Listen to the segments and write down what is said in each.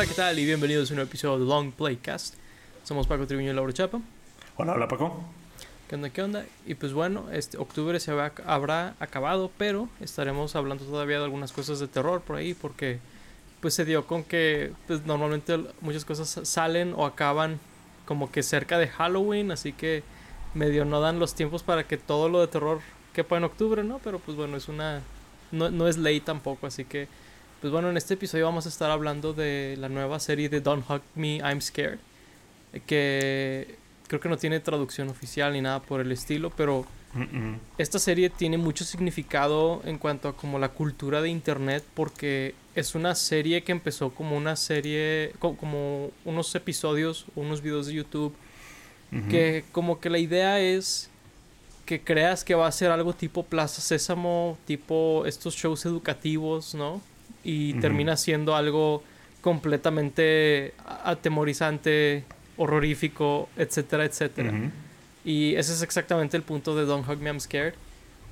Hola, ¿qué tal? Y bienvenidos a un nuevo episodio de Long Playcast. Somos Paco Tribuño y Laura Chapa. Hola, hola Paco. ¿Qué onda? ¿Qué onda? Y pues bueno, este octubre se habrá, habrá acabado, pero estaremos hablando todavía de algunas cosas de terror por ahí, porque pues se dio con que pues, normalmente muchas cosas salen o acaban como que cerca de Halloween, así que medio no dan los tiempos para que todo lo de terror quepa en octubre, ¿no? Pero pues bueno, es una... No, no es ley tampoco, así que... Pues bueno, en este episodio vamos a estar hablando de la nueva serie de Don't Hug Me, I'm Scared. Que creo que no tiene traducción oficial ni nada por el estilo, pero esta serie tiene mucho significado en cuanto a como la cultura de internet porque es una serie que empezó como una serie, como unos episodios, unos videos de YouTube, que como que la idea es que creas que va a ser algo tipo Plaza Sésamo, tipo estos shows educativos, ¿no? Y termina siendo algo completamente atemorizante, horrorífico, etcétera, etcétera. Y ese es exactamente el punto de Don't Hug Me I'm Scared,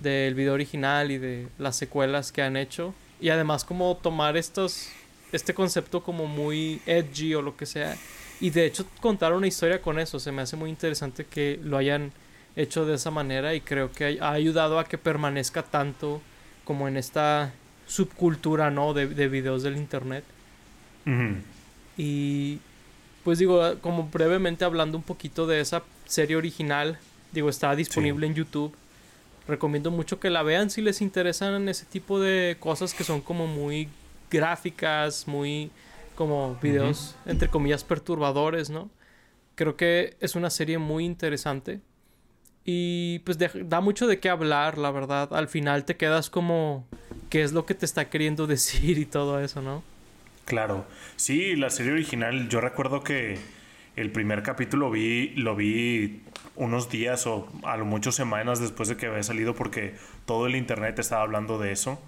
del video original y de las secuelas que han hecho. Y además como tomar estos, este concepto como muy edgy o lo que sea. Y de hecho contar una historia con eso, se me hace muy interesante que lo hayan hecho de esa manera y creo que ha ayudado a que permanezca tanto como en esta subcultura, ¿no? De, de videos del internet. Y pues digo, como brevemente hablando un poquito de esa serie original, digo, está disponible en YouTube. Recomiendo mucho que la vean si les interesan ese tipo de cosas que son como muy gráficas, muy como videos entre comillas perturbadores, ¿no? Creo que es una serie muy interesante. Y pues da mucho de qué hablar, la verdad. Al final te quedas como qué es lo que te está queriendo decir y todo eso, ¿no? Claro. Sí, la serie original, yo recuerdo que el primer capítulo vi, lo vi unos días o a lo mucho semanas después de que había salido porque todo el internet estaba hablando de eso.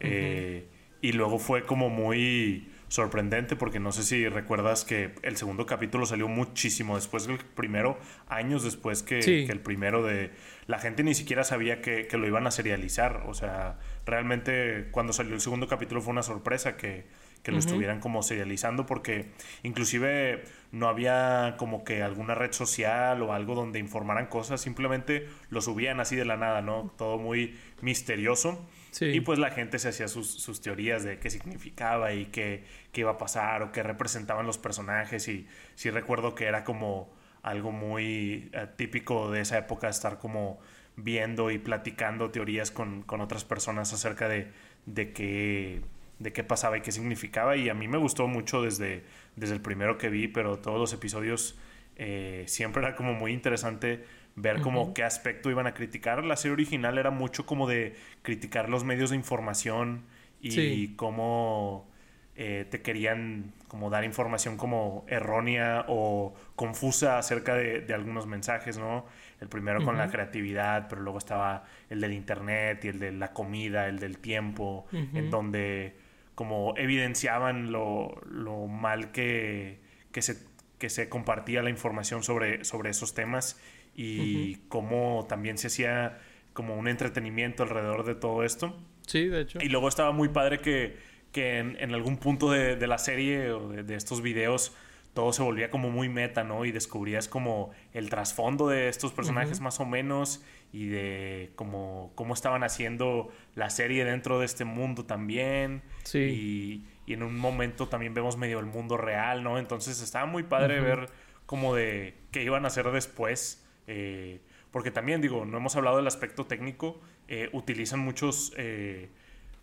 Eh, y luego fue como muy sorprendente porque no sé si recuerdas que el segundo capítulo salió muchísimo después del primero, años después que, el primero de... La gente ni siquiera sabía que, lo iban a serializar, o sea, realmente cuando salió el segundo capítulo fue una sorpresa que, lo estuvieran como serializando porque inclusive no había como que alguna red social o algo donde informaran cosas, simplemente lo subían así de la nada, ¿no? Todo muy misterioso. Y pues la gente se hacía sus, teorías de qué significaba y qué, qué, iba a pasar o qué representaban los personajes. Y sí recuerdo que era como algo muy eh, típico de esa época estar como viendo y platicando teorías con, otras personas acerca de, de, qué, de qué pasaba y qué significaba. Y a mí me gustó mucho desde, desde el primero que vi, pero todos los episodios eh, siempre era como muy interesante ver como qué aspecto iban a criticar. La serie original era mucho como de criticar los medios de información y cómo eh, te querían como dar información como errónea o confusa acerca de, algunos mensajes, ¿no? El primero con la creatividad, pero luego estaba el del internet y el de la comida, el del tiempo, en donde como evidenciaban lo, lo mal que, que, se, que se compartía la información sobre, sobre esos temas y cómo también se hacía como un entretenimiento alrededor de todo esto. Sí, de hecho. Y luego estaba muy padre que, que en, algún punto de, la serie o de, estos videos todo se volvía como muy meta, ¿no? Y descubrías como el trasfondo de estos personajes más o menos y de cómo, cómo estaban haciendo la serie dentro de este mundo también. Sí. Y, y, en un momento también vemos medio el mundo real, ¿no? Entonces estaba muy padre ver como de qué iban a hacer después eh, porque también, digo, no hemos hablado del aspecto técnico. Eh, utilizan muchos eh,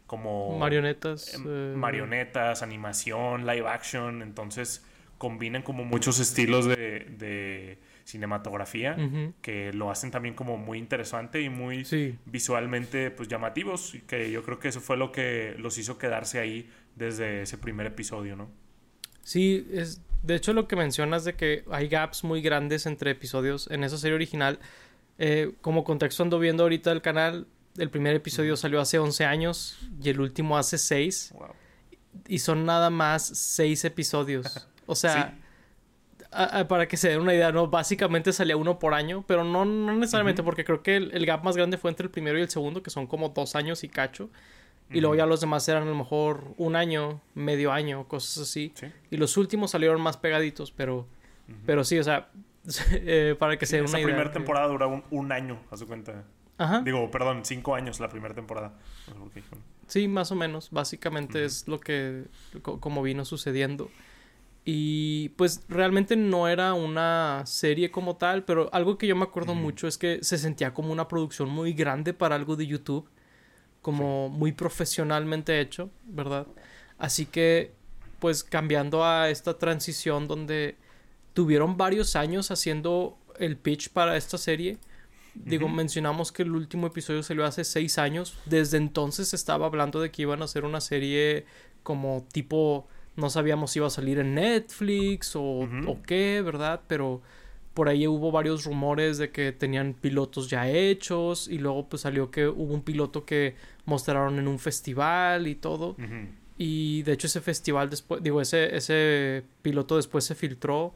como... Marionetas. Em, marionetas, animación, live action. Entonces combinan como muchos estilos de, cinematografía que lo hacen también como muy interesante y muy visualmente pues llamativos. Y que yo creo que eso fue lo que los hizo quedarse ahí desde ese primer episodio, ¿no? Sí, es, de hecho lo que mencionas de que hay gaps muy grandes entre episodios en esa serie original, eh, como contexto ando viendo ahorita el canal, el primer episodio salió hace 11 años y el último hace 6. Y son nada más 6 episodios. O sea, para que se den una idea, ¿no? Básicamente salía uno por año, pero no, no necesariamente porque creo que el, gap más grande fue entre el primero y el segundo, que son como dos años y cacho. Y luego ya los demás eran a lo mejor un año, medio año, cosas así. Y los últimos salieron más pegaditos, pero, pero sí, o sea, eh, para que se den una idea. La primera temporada dura un, año, a su cuenta. Ajá. Digo, perdón, cinco años la primera temporada. Sí, más o menos. Básicamente es lo que, como vino sucediendo. Y pues realmente no era una serie como tal, pero algo que yo me acuerdo mucho es que se sentía como una producción muy grande para algo de YouTube, como muy profesionalmente hecho, ¿verdad? Así que pues cambiando a esta transición donde tuvieron varios años haciendo el pitch para esta serie. Digo, mencionamos que el último episodio salió hace seis años. Desde entonces estaba hablando de que iban a hacer una serie como tipo no sabíamos si iba a salir en Netflix o, qué, ¿verdad? Pero por ahí hubo varios rumores de que tenían pilotos ya hechos y luego pues salió que hubo un piloto que mostraron en un festival y todo. Y de hecho ese festival después, digo, ese, ese piloto después se filtró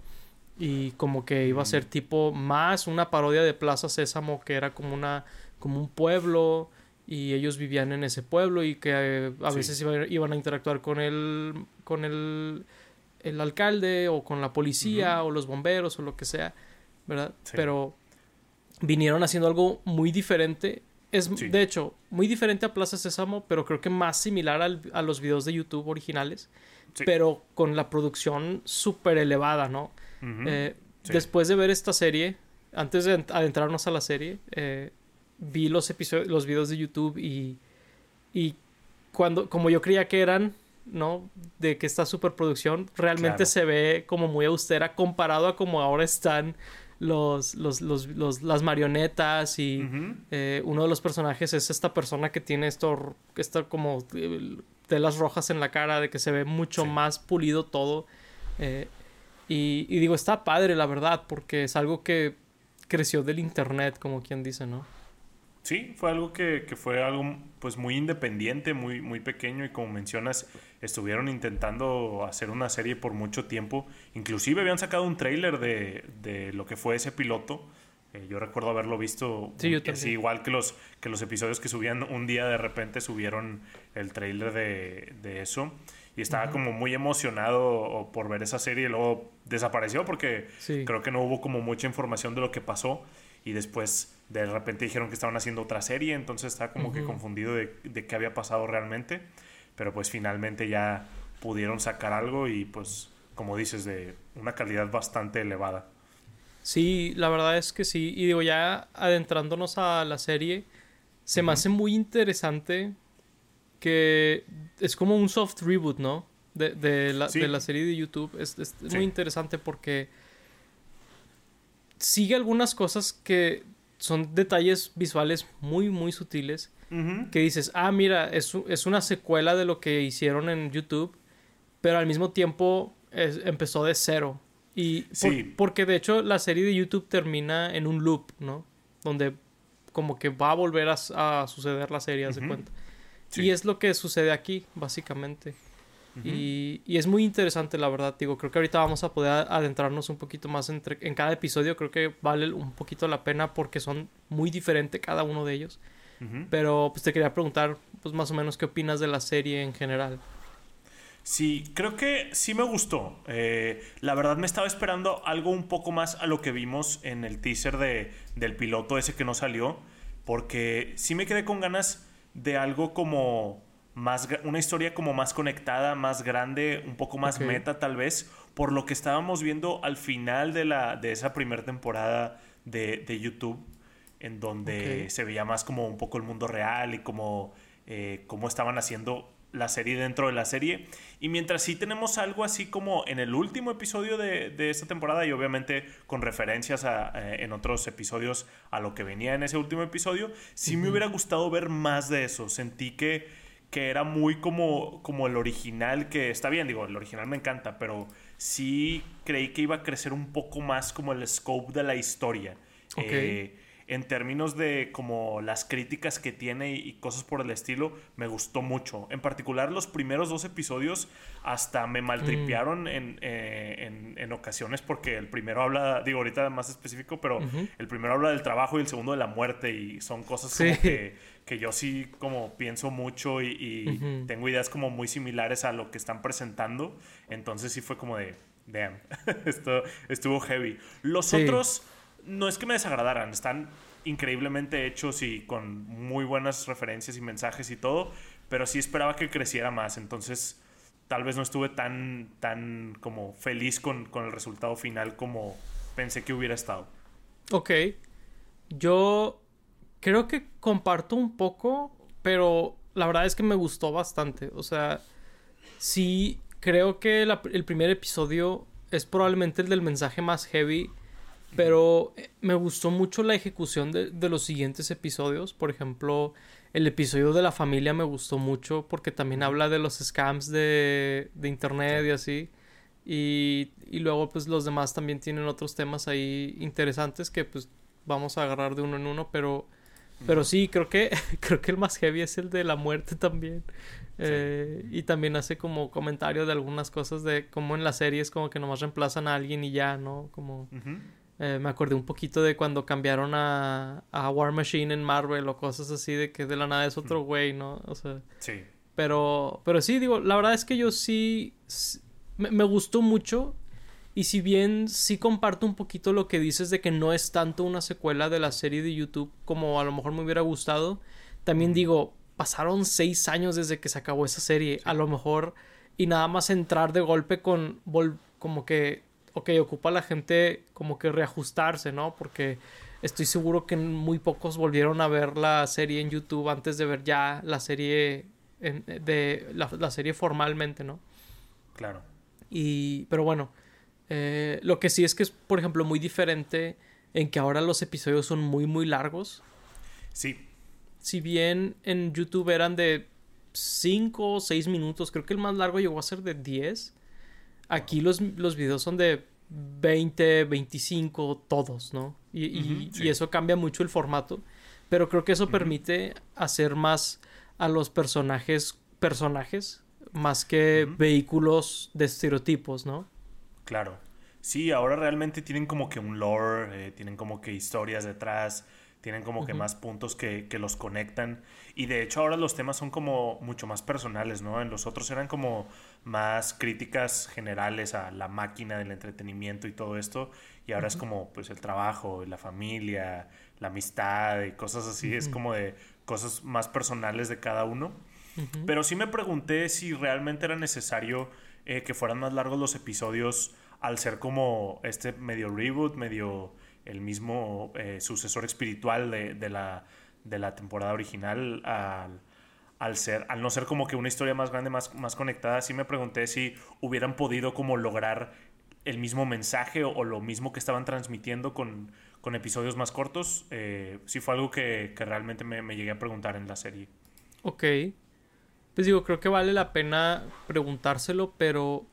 y como que iba a ser tipo más una parodia de Plaza Sésamo que era como una como un pueblo y ellos vivían en ese pueblo y que eh, a veces iban a interactuar con el con el, el alcalde o con la policía o los bomberos o lo que sea, ¿verdad? Pero vinieron haciendo algo muy diferente. Es, de hecho, muy diferente a Plaza Sésamo, pero creo que más similar a los videos de YouTube originales, pero con la producción súper elevada, ¿no? Eh, después de ver esta serie, antes de adentrarnos a la serie, eh, vi los episodios, los videos de YouTube y, y cuando, como yo creía que eran, ¿no? De que esta superproducción realmente se ve como muy austera comparado a como ahora están los, los, los, las marionetas y eh, uno de los personajes es esta persona que tiene esto, esto como telas rojas en la cara, de que se ve mucho más pulido todo. Eh, y, y digo, está padre, la verdad, porque es algo que creció del internet, como quien dice, ¿no? Sí, fue algo que, fue algo pues muy independiente, muy, muy pequeño y como mencionas, estuvieron intentando hacer una serie por mucho tiempo. Inclusive habían sacado un tráiler de, lo que fue ese piloto. Eh, yo recuerdo haberlo visto sí, así, igual que los, que los episodios que subían un día de repente subieron el tráiler de, eso. Y estaba como muy emocionado por ver esa serie y luego desapareció porque creo que no hubo como mucha información de lo que pasó y después de repente dijeron que estaban haciendo otra serie, entonces estaba como que confundido de, de, qué había pasado realmente, pero pues finalmente ya pudieron sacar algo y pues como dices, de una calidad bastante elevada. Sí, la verdad es que sí, y digo ya adentrándonos a la serie, se me hace muy interesante que es como un soft reboot, ¿no? De, de, la, de la, serie de YouTube. Es, es muy interesante porque sigue algunas cosas que son detalles visuales muy, muy sutiles. Que dices, ah, mira, es, es, una secuela de lo que hicieron en YouTube, pero al mismo tiempo empezó de cero. Y porque de hecho la serie de YouTube termina en un loop, ¿no? Donde como que va a volver a, suceder la serie, de cuenta. Y es lo que sucede aquí, básicamente y, es muy interesante, la verdad. Digo, creo que ahorita vamos a poder adentrarnos un poquito más entre, en cada episodio. Creo que vale un poquito la pena porque son muy diferentes cada uno de ellos. Pero pues te quería preguntar, pues más o menos, ¿qué opinas de la serie en general? Sí, creo que sí me gustó. Eh, la verdad me estaba esperando algo un poco más a lo que vimos en el teaser de, del piloto ese que no salió. Porque sí me quedé con ganas de algo como más, una historia como más conectada, más grande, un poco más meta tal vez, por lo que estábamos viendo al final de, la, de esa primera temporada de, YouTube, en donde se veía más como un poco el mundo real y como eh, cómo estaban haciendo la serie dentro de la serie. Y mientras sí tenemos algo así como en el último episodio de, de esta temporada y obviamente con referencias a, eh, en otros episodios a lo que venía en ese último episodio, sí me hubiera gustado ver más de eso. Sentí que que era muy como, como el original, que está bien, digo, el original me encanta, pero sí creí que iba a crecer un poco más como el scope de la historia. Eh, en términos de como las críticas que tiene y, cosas por el estilo, me gustó mucho. En particular los primeros dos episodios hasta me maltripearon mm. eh, en, ocasiones porque el primero habla, digo ahorita más específico, pero el primero habla del trabajo y el segundo de la muerte y son cosas como que, que, yo sí como pienso mucho y, tengo ideas como muy similares a lo que están presentando. Entonces sí fue como de, damn, esto estuvo heavy. Los otros no es que me desagradaran, están increíblemente hechos y con muy buenas referencias y mensajes y todo, pero sí esperaba que creciera más, entonces tal vez no estuve tan, tan como feliz con, con el resultado final como pensé que hubiera estado. Ok, yo creo que comparto un poco, pero la verdad es que me gustó bastante, o sea, sí creo que el primer episodio es probablemente el del mensaje más heavy pero eh, me gustó mucho la ejecución de, los siguientes episodios. Por ejemplo, el episodio de la familia me gustó mucho porque también habla de los scams de, internet y así. Y, luego pues los demás también tienen otros temas ahí interesantes que pues vamos a agarrar de uno en uno. Pero, pero sí, creo que, creo que el más heavy es el de la muerte también. Eh, y también hace como comentario de algunas cosas de cómo en las series como que nomás reemplazan a alguien y ya, ¿no? Como... Eh, me acordé un poquito de cuando cambiaron a, a, War Machine en Marvel o cosas así de que de la nada es otro güey, ¿no? O sea. Sí. Pero, pero sí, digo, la verdad es que yo sí, me, gustó mucho. Y si bien sí comparto un poquito lo que dices de que no es tanto una secuela de la serie de YouTube como a lo mejor me hubiera gustado, también digo, pasaron seis años desde que se acabó esa serie. A lo mejor, y nada más entrar de golpe con como que ok, ocupa a la gente como que reajustarse, ¿no? Porque estoy seguro que muy pocos volvieron a ver la serie en YouTube antes de ver ya la serie de la, serie formalmente, ¿no? Claro. Y, pero bueno, eh, lo que sí es que es, por ejemplo, muy diferente en que ahora los episodios son muy, muy largos. Sí. Si bien en YouTube eran de 5 o 6 minutos, creo que el más largo llegó a ser de 10. Aquí los, los videos son de 20, 25, todos, ¿no? Y, eso cambia mucho el formato. Pero creo que eso permite hacer más a los personajes personajes más que vehículos de estereotipos, ¿no? Claro. Sí, ahora realmente tienen como que un lore, eh, tienen como que historias detrás, tienen como que más puntos que, que, los conectan. Y de hecho ahora los temas son como mucho más personales, ¿no? En los otros eran como más críticas generales a la máquina del entretenimiento y todo esto. Y ahora es como pues el trabajo, la familia, la amistad y cosas así. Es como de cosas más personales de cada uno. Pero sí me pregunté si realmente era necesario eh, que fueran más largos los episodios al ser como este medio reboot, medio el mismo eh, sucesor espiritual de, la, de la temporada original al, ser, al no ser como que una historia más grande, más, más conectada, sí me pregunté si hubieran podido como lograr el mismo mensaje o, lo mismo que estaban transmitiendo con, con episodios más cortos. Eh, sí fue algo que, realmente me, me, llegué a preguntar en la serie. Ok. Pues digo, creo que vale la pena preguntárselo, pero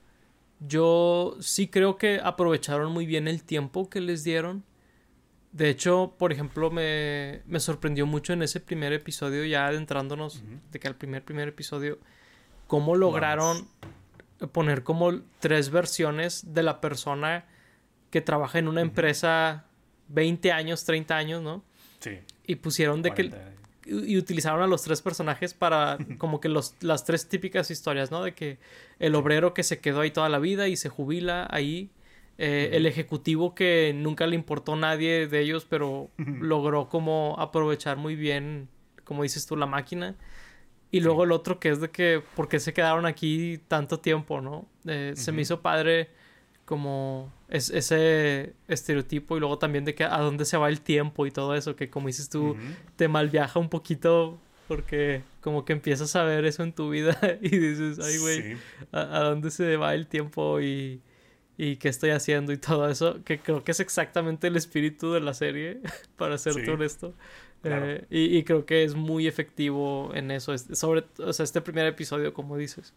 yo sí creo que aprovecharon muy bien el tiempo que les dieron. De hecho, por ejemplo, me, me, sorprendió mucho en ese primer episodio, ya adentrándonos de que al primer, primer episodio, cómo lograron poner como tres versiones de la persona que trabaja en una empresa 20 años, 30 años, ¿no? Sí. Y pusieron de que... Y utilizaron a los tres personajes para como que los, las tres típicas historias, ¿no? De que el obrero que se quedó ahí toda la vida y se jubila ahí eh, el ejecutivo que nunca le importó a nadie de ellos, pero logró como aprovechar muy bien, como dices tú, la máquina. Y luego el otro que es de que, ¿por qué se quedaron aquí tanto tiempo, no? Eh, se me hizo padre como ese estereotipo y luego también de que a dónde se va el tiempo y todo eso, que como dices tú, te malviaja un poquito porque como que empiezas a ver eso en tu vida y dices, ay, güey, ¿a, dónde se va el tiempo? Y y qué estoy haciendo y todo eso, que creo que es exactamente el espíritu de la serie, para ser todo esto eh, y, creo que es muy efectivo en eso, sobre o sea, este primer episodio, como dices.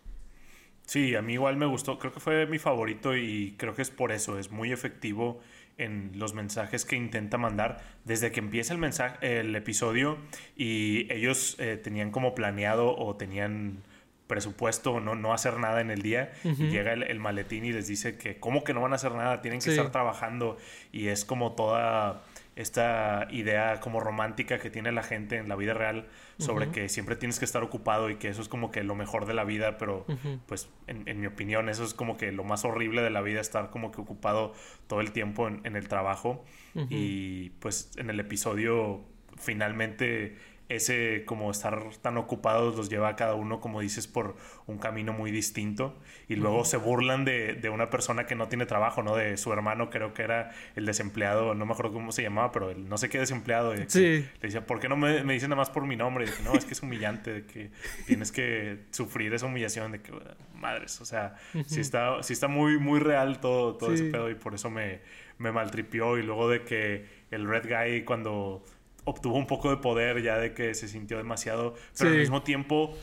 Sí, a mí igual me gustó, creo que fue mi favorito y creo que es por eso, es muy efectivo en los mensajes que intenta mandar. Desde que empieza el mensaje el episodio y ellos eh, tenían como planeado o tenían presupuesto no, no hacer nada en el día y llega el, maletín y les dice que cómo que no van a hacer nada, tienen que estar trabajando y es como toda esta idea como romántica que tiene la gente en la vida real sobre que siempre tienes que estar ocupado y que eso es como que lo mejor de la vida, pero pues en, mi opinión eso es como que lo más horrible de la vida, estar como que ocupado todo el tiempo en, en el trabajo. Y pues en el episodio finalmente ese como estar tan ocupados los lleva a cada uno, como dices, por un camino muy distinto. Y luego se burlan de, de, una persona que no tiene trabajo, ¿no? De su hermano, creo que era el desempleado, no me acuerdo cómo se llamaba, pero el no sé qué desempleado. sí. Le decía, ¿por qué no me, me, dicen nada más por mi nombre? Y dije, no, es que es humillante, de que tienes que sufrir esa humillación, de que, madres, o sea, sí está, sí está muy, muy real todo, todo ese pedo y por eso me, me maltripió. Y luego de que el Red Guy cuando obtuvo un poco de poder ya de que se sintió demasiado, pero al mismo tiempo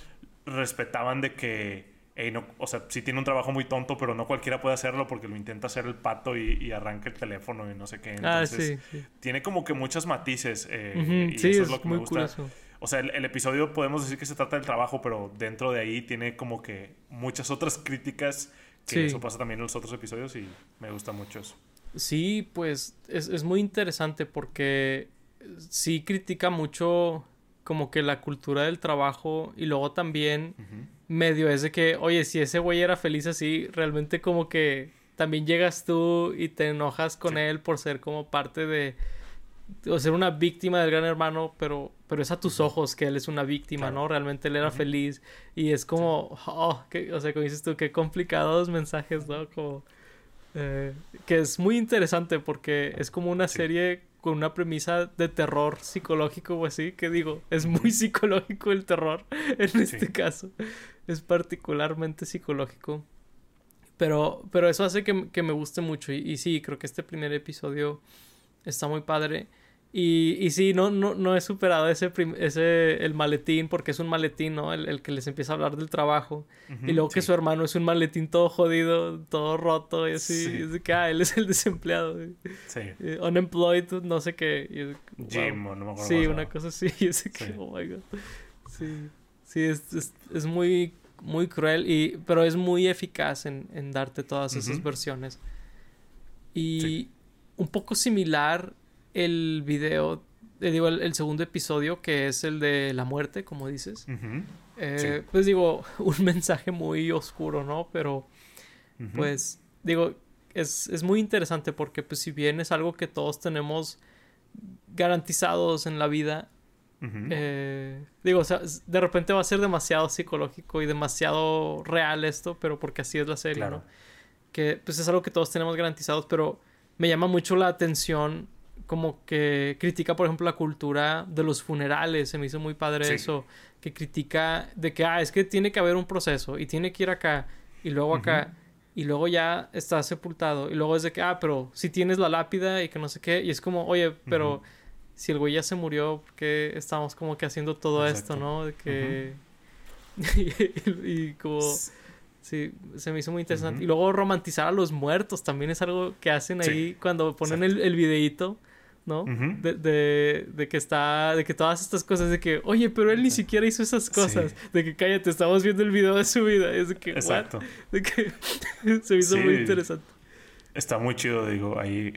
respetaban de que, no, o sea, sí tiene un trabajo muy tonto, pero no cualquiera puede hacerlo porque lo intenta hacer el pato y, arranca el teléfono y no sé qué. Ah, Entonces, tiene como que muchos matices eh, y eso es, lo que me gusta. O sea, el, episodio podemos decir que se trata del trabajo, pero dentro de ahí tiene como que muchas otras críticas que eso pasa también en los otros episodios y me gusta mucho eso. Sí, pues es, es muy interesante porque sí critica mucho como que la cultura del trabajo y luego también medio es de que, oye, si ese güey era feliz así, realmente como que también llegas tú y te enojas con él por ser como parte de o ser una víctima del gran hermano, pero pero es a tus ojos que él es una víctima, ¿no? Realmente él era feliz y es como, oh, que, o sea, como dices tú, qué complicados mensajes, ¿no? Como eh, que es muy interesante porque es como una serie con una premisa de terror psicológico o así, que digo, es muy psicológico el terror en este caso. Es particularmente psicológico. Pero, pero eso hace que, que me guste mucho. Y, y, sí, creo que este primer episodio está muy padre. Y, y sí, no, no, no he superado ese, ese, el maletín, porque es un maletín, ¿no? El, el que les empieza a hablar del trabajo. y luego que su hermano es un maletín todo jodido, todo roto, y así. Y es que, ah, él es el desempleado. Sí. Eh, unemployed, no sé qué. Jim, no me acuerdo. Sí, una cosa así. Y es que, oh my god. Sí. Sí, es, es, es, muy, muy cruel, y, pero es muy eficaz en, en darte todas esas versiones. Y un poco similar el video, eh, digo, el, segundo episodio, que es el de la muerte, como dices. Eh, pues digo, un mensaje muy oscuro, ¿no? Pero, pues, digo, es, es, muy interesante porque, pues, si bien es algo que todos tenemos garantizados en la vida, eh, digo, o sea, de repente va a ser demasiado psicológico y demasiado real esto, pero porque así es la serie, ¿no? Que, pues, es algo que todos tenemos garantizados, pero me llama mucho la atención como que critica, por ejemplo, la cultura de los funerales. Se me hizo muy padre eso. Que critica de que, ah, es que tiene que haber un proceso y tiene que ir acá y luego acá. Y luego ya está sepultado. Y luego es de que, ah, pero si tienes la lápida y que no sé qué. Y es como, oye, pero si el güey ya se murió, ¿por qué estamos como que haciendo todo esto, no? De que. y, como. Sí, se me hizo muy interesante. Y luego romantizar a los muertos también es algo que hacen ahí cuando ponen el, el videíto ¿no? de, de, de, que está, de que todas estas cosas, de que, oye, pero él ni siquiera hizo esas cosas, de que cállate, estamos viendo el video de su vida, es de que, Exacto. de que se hizo muy interesante. Está muy chido, digo, ahí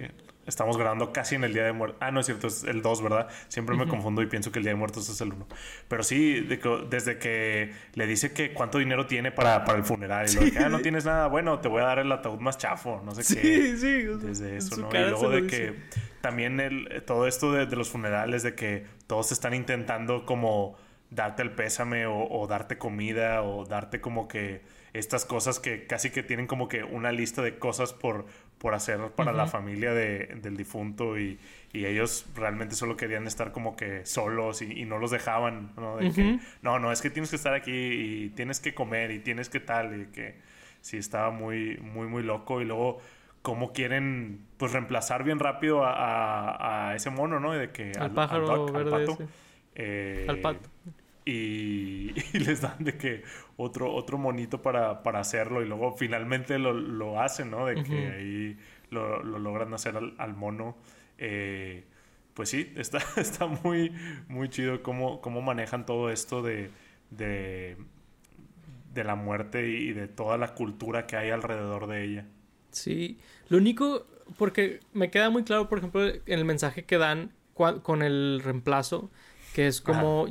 Estamos grabando casi en el Día de Muertos. Ah, no es cierto, es el 2, ¿verdad? Siempre me confundo y pienso que el Día de Muertos es el 1. Pero sí, desde que le dice que cuánto dinero tiene para, para el funeral. Y lo que, ah, no tienes nada, bueno, te voy a dar el ataúd más chafo, no sé qué. Sí, sí. Desde eso, ¿no? Y luego de que también el, todo esto de, de, los funerales, de que todos están intentando como darte el pésame o, o darte comida o darte como que estas cosas que casi que tienen como que una lista de cosas por, por hacer para la familia de, del difunto y, y, ellos realmente solo querían estar como que solos y, no los dejaban, ¿no? De que, no, no, es que tienes que estar aquí y tienes que comer y tienes que tal y que sí estaba muy, muy, muy loco y luego cómo quieren pues reemplazar bien rápido a, a, ese mono, ¿no? De que al, pájaro verde al pato. Eh, al pato y, les dan de que otro, otro monito para, para hacerlo y luego finalmente lo, lo hacen, ¿no? De que ahí lo, logran hacer al, mono. Eh, pues sí, está, está muy, muy chido cómo, cómo manejan todo esto de, de, de la muerte y de toda la cultura que hay alrededor de ella. Sí, lo único, porque me queda muy claro, por ejemplo, en el mensaje que dan con el reemplazo, que es como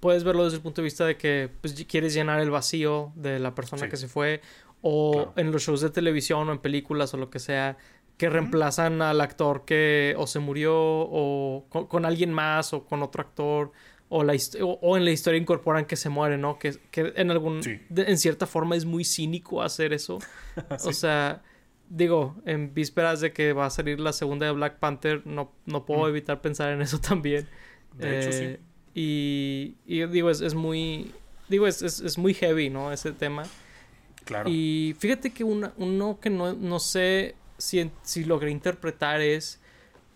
puedes verlo desde el punto de vista de que pues, quieres llenar el vacío de la persona que se fue, o en los shows de televisión o en películas o lo que sea, que reemplazan al actor que o se murió o con, alguien más o con otro actor. O, la o, en la historia incorporan que se muere, ¿no? Que, que en algún... en cierta forma es muy cínico hacer eso. O sea, digo, en vísperas de que va a salir la segunda de Black Panther, no, no puedo evitar pensar en eso también. De hecho, sí. Eh, y, digo, es, muy. Digo, es, es, muy heavy, ¿no? Ese tema. Claro. Y fíjate que uno que no, no sé si, si logré interpretar es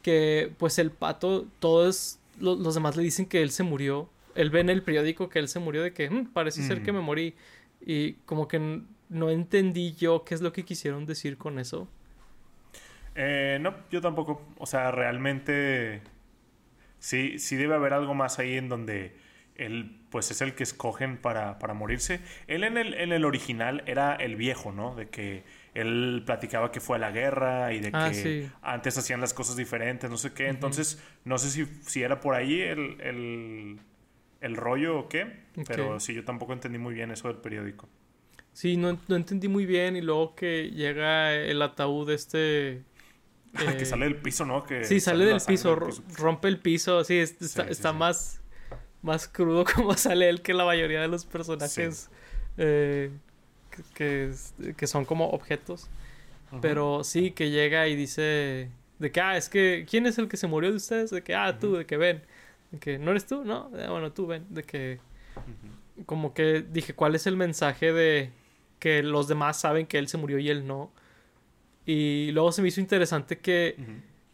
que, pues, el pato, todos los demás le dicen que él se murió. Él ve en el periódico que él se murió, de que mm, parece ser que me morí. Y como que no entendí yo qué es lo que quisieron decir con eso. Eh, no, yo tampoco. O sea, realmente Sí, sí debe haber algo más ahí en donde él pues es el que escogen para, morirse. Él en el, en el original era el viejo, ¿no? De que él platicaba que fue a la guerra y de ah, que antes hacían las cosas diferentes, no sé qué. Entonces, no sé si, si era por ahí el, rollo o qué, pero sí, yo tampoco entendí muy bien eso del periódico. Sí, no, no entendí muy bien y luego que llega el ataúd este que eh, sale del piso, ¿no? Que sí, sale del piso, rompe el piso, sí, está, más, más crudo como sale él que la mayoría de los personajes eh, que, que, son como objetos. Pero sí, que llega y dice de que, ah, es que, ¿quién es el que se murió de ustedes? De que, ah, tú, de que ven. De que, ¿no eres tú? No, ah, bueno, tú ven. De que, como que dije, ¿cuál es el mensaje de que los demás saben que él se murió y él no? Y luego se me hizo interesante que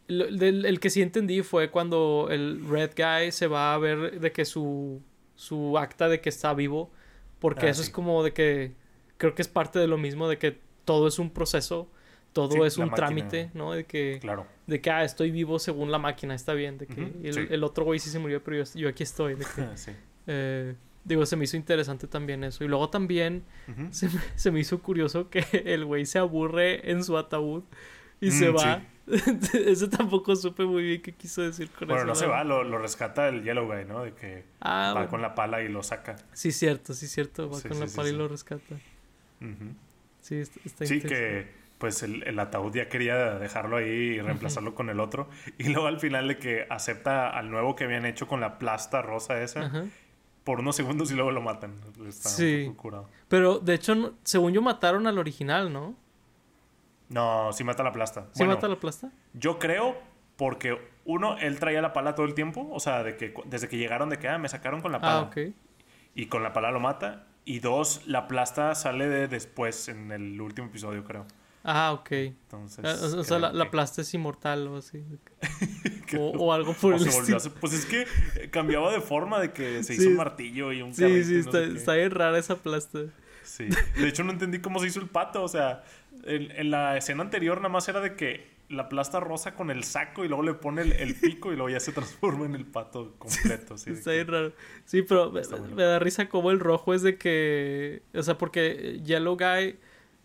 el, que sí entendí fue cuando el Red Guy se va a ver de que su, su acta de que está vivo, porque ah, eso es como de que creo que es parte de lo mismo, de que todo es un proceso, todo es un trámite, ¿no? De que, claro. de que, ah, estoy vivo según la máquina, está bien, de que el, otro güey sí se murió, pero yo, aquí estoy, de que... eh, Digo, se me hizo interesante también eso. Y luego también se, me, hizo curioso que el güey se aburre en su ataúd y se mm, va. eso tampoco supe muy bien qué quiso decir con eso. Bueno, no se va, lo, rescata el Yellow Guy, ¿no? De que ah, va con la pala y lo saca. Sí, cierto, sí, cierto. Va con la pala y lo rescata. Sí, está, Sí, que pues el, el, ataúd ya quería dejarlo ahí y reemplazarlo con el otro. Y luego al final de que acepta al nuevo que habían hecho con la plasta rosa esa por unos segundos y luego lo matan. sí. Pero de hecho, según yo, mataron al original, ¿no? No, sí mata la plasta. ¿Sí mata la plasta? Yo creo porque uno, él traía la pala todo el tiempo. O sea, de que desde que llegaron de que ah, me sacaron con la pala. Ah, ok. Y con la pala lo mata. Y dos, la plasta sale de después, en el último episodio, creo. Ah, ok. Entonces, ah, o, sea, la, plasta es inmortal o así. o, algo por el estilo. Pues es que cambiaba de forma de que se hizo un martillo y un Sí, sí, está, está bien rara esa plasta. Sí. De hecho, no entendí cómo se hizo el pato. O sea, en, la escena anterior nada más era de que la plasta rosa con el saco y luego le pone el, pico y luego ya se transforma en el pato completo. Sí, está bien raro. Sí, pero me, me, da risa como el rojo es de que... O sea, porque Yellow Guy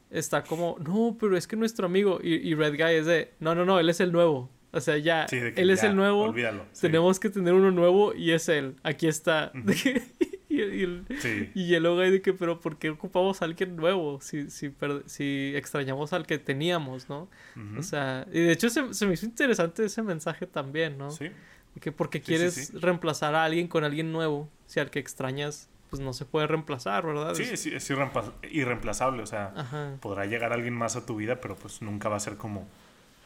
está como, no, pero es que nuestro amigo. Y, Red Guy es de, no, no, no, él es el nuevo. O sea, ya, él es el nuevo. Tenemos que tener uno nuevo y es él. Aquí está. y, y, y, Yellow Guy de que, pero ¿por qué ocupamos a alguien nuevo? Si, si, si extrañamos al que teníamos, ¿no? O sea, y de hecho se, se, me hizo interesante ese mensaje también, ¿no? Sí. Que porque quieres reemplazar a alguien con alguien nuevo, si al que extrañas pues no se puede reemplazar, ¿verdad? Sí, es, es irreemplazable, o sea, podrá llegar alguien más a tu vida, pero pues nunca va a ser como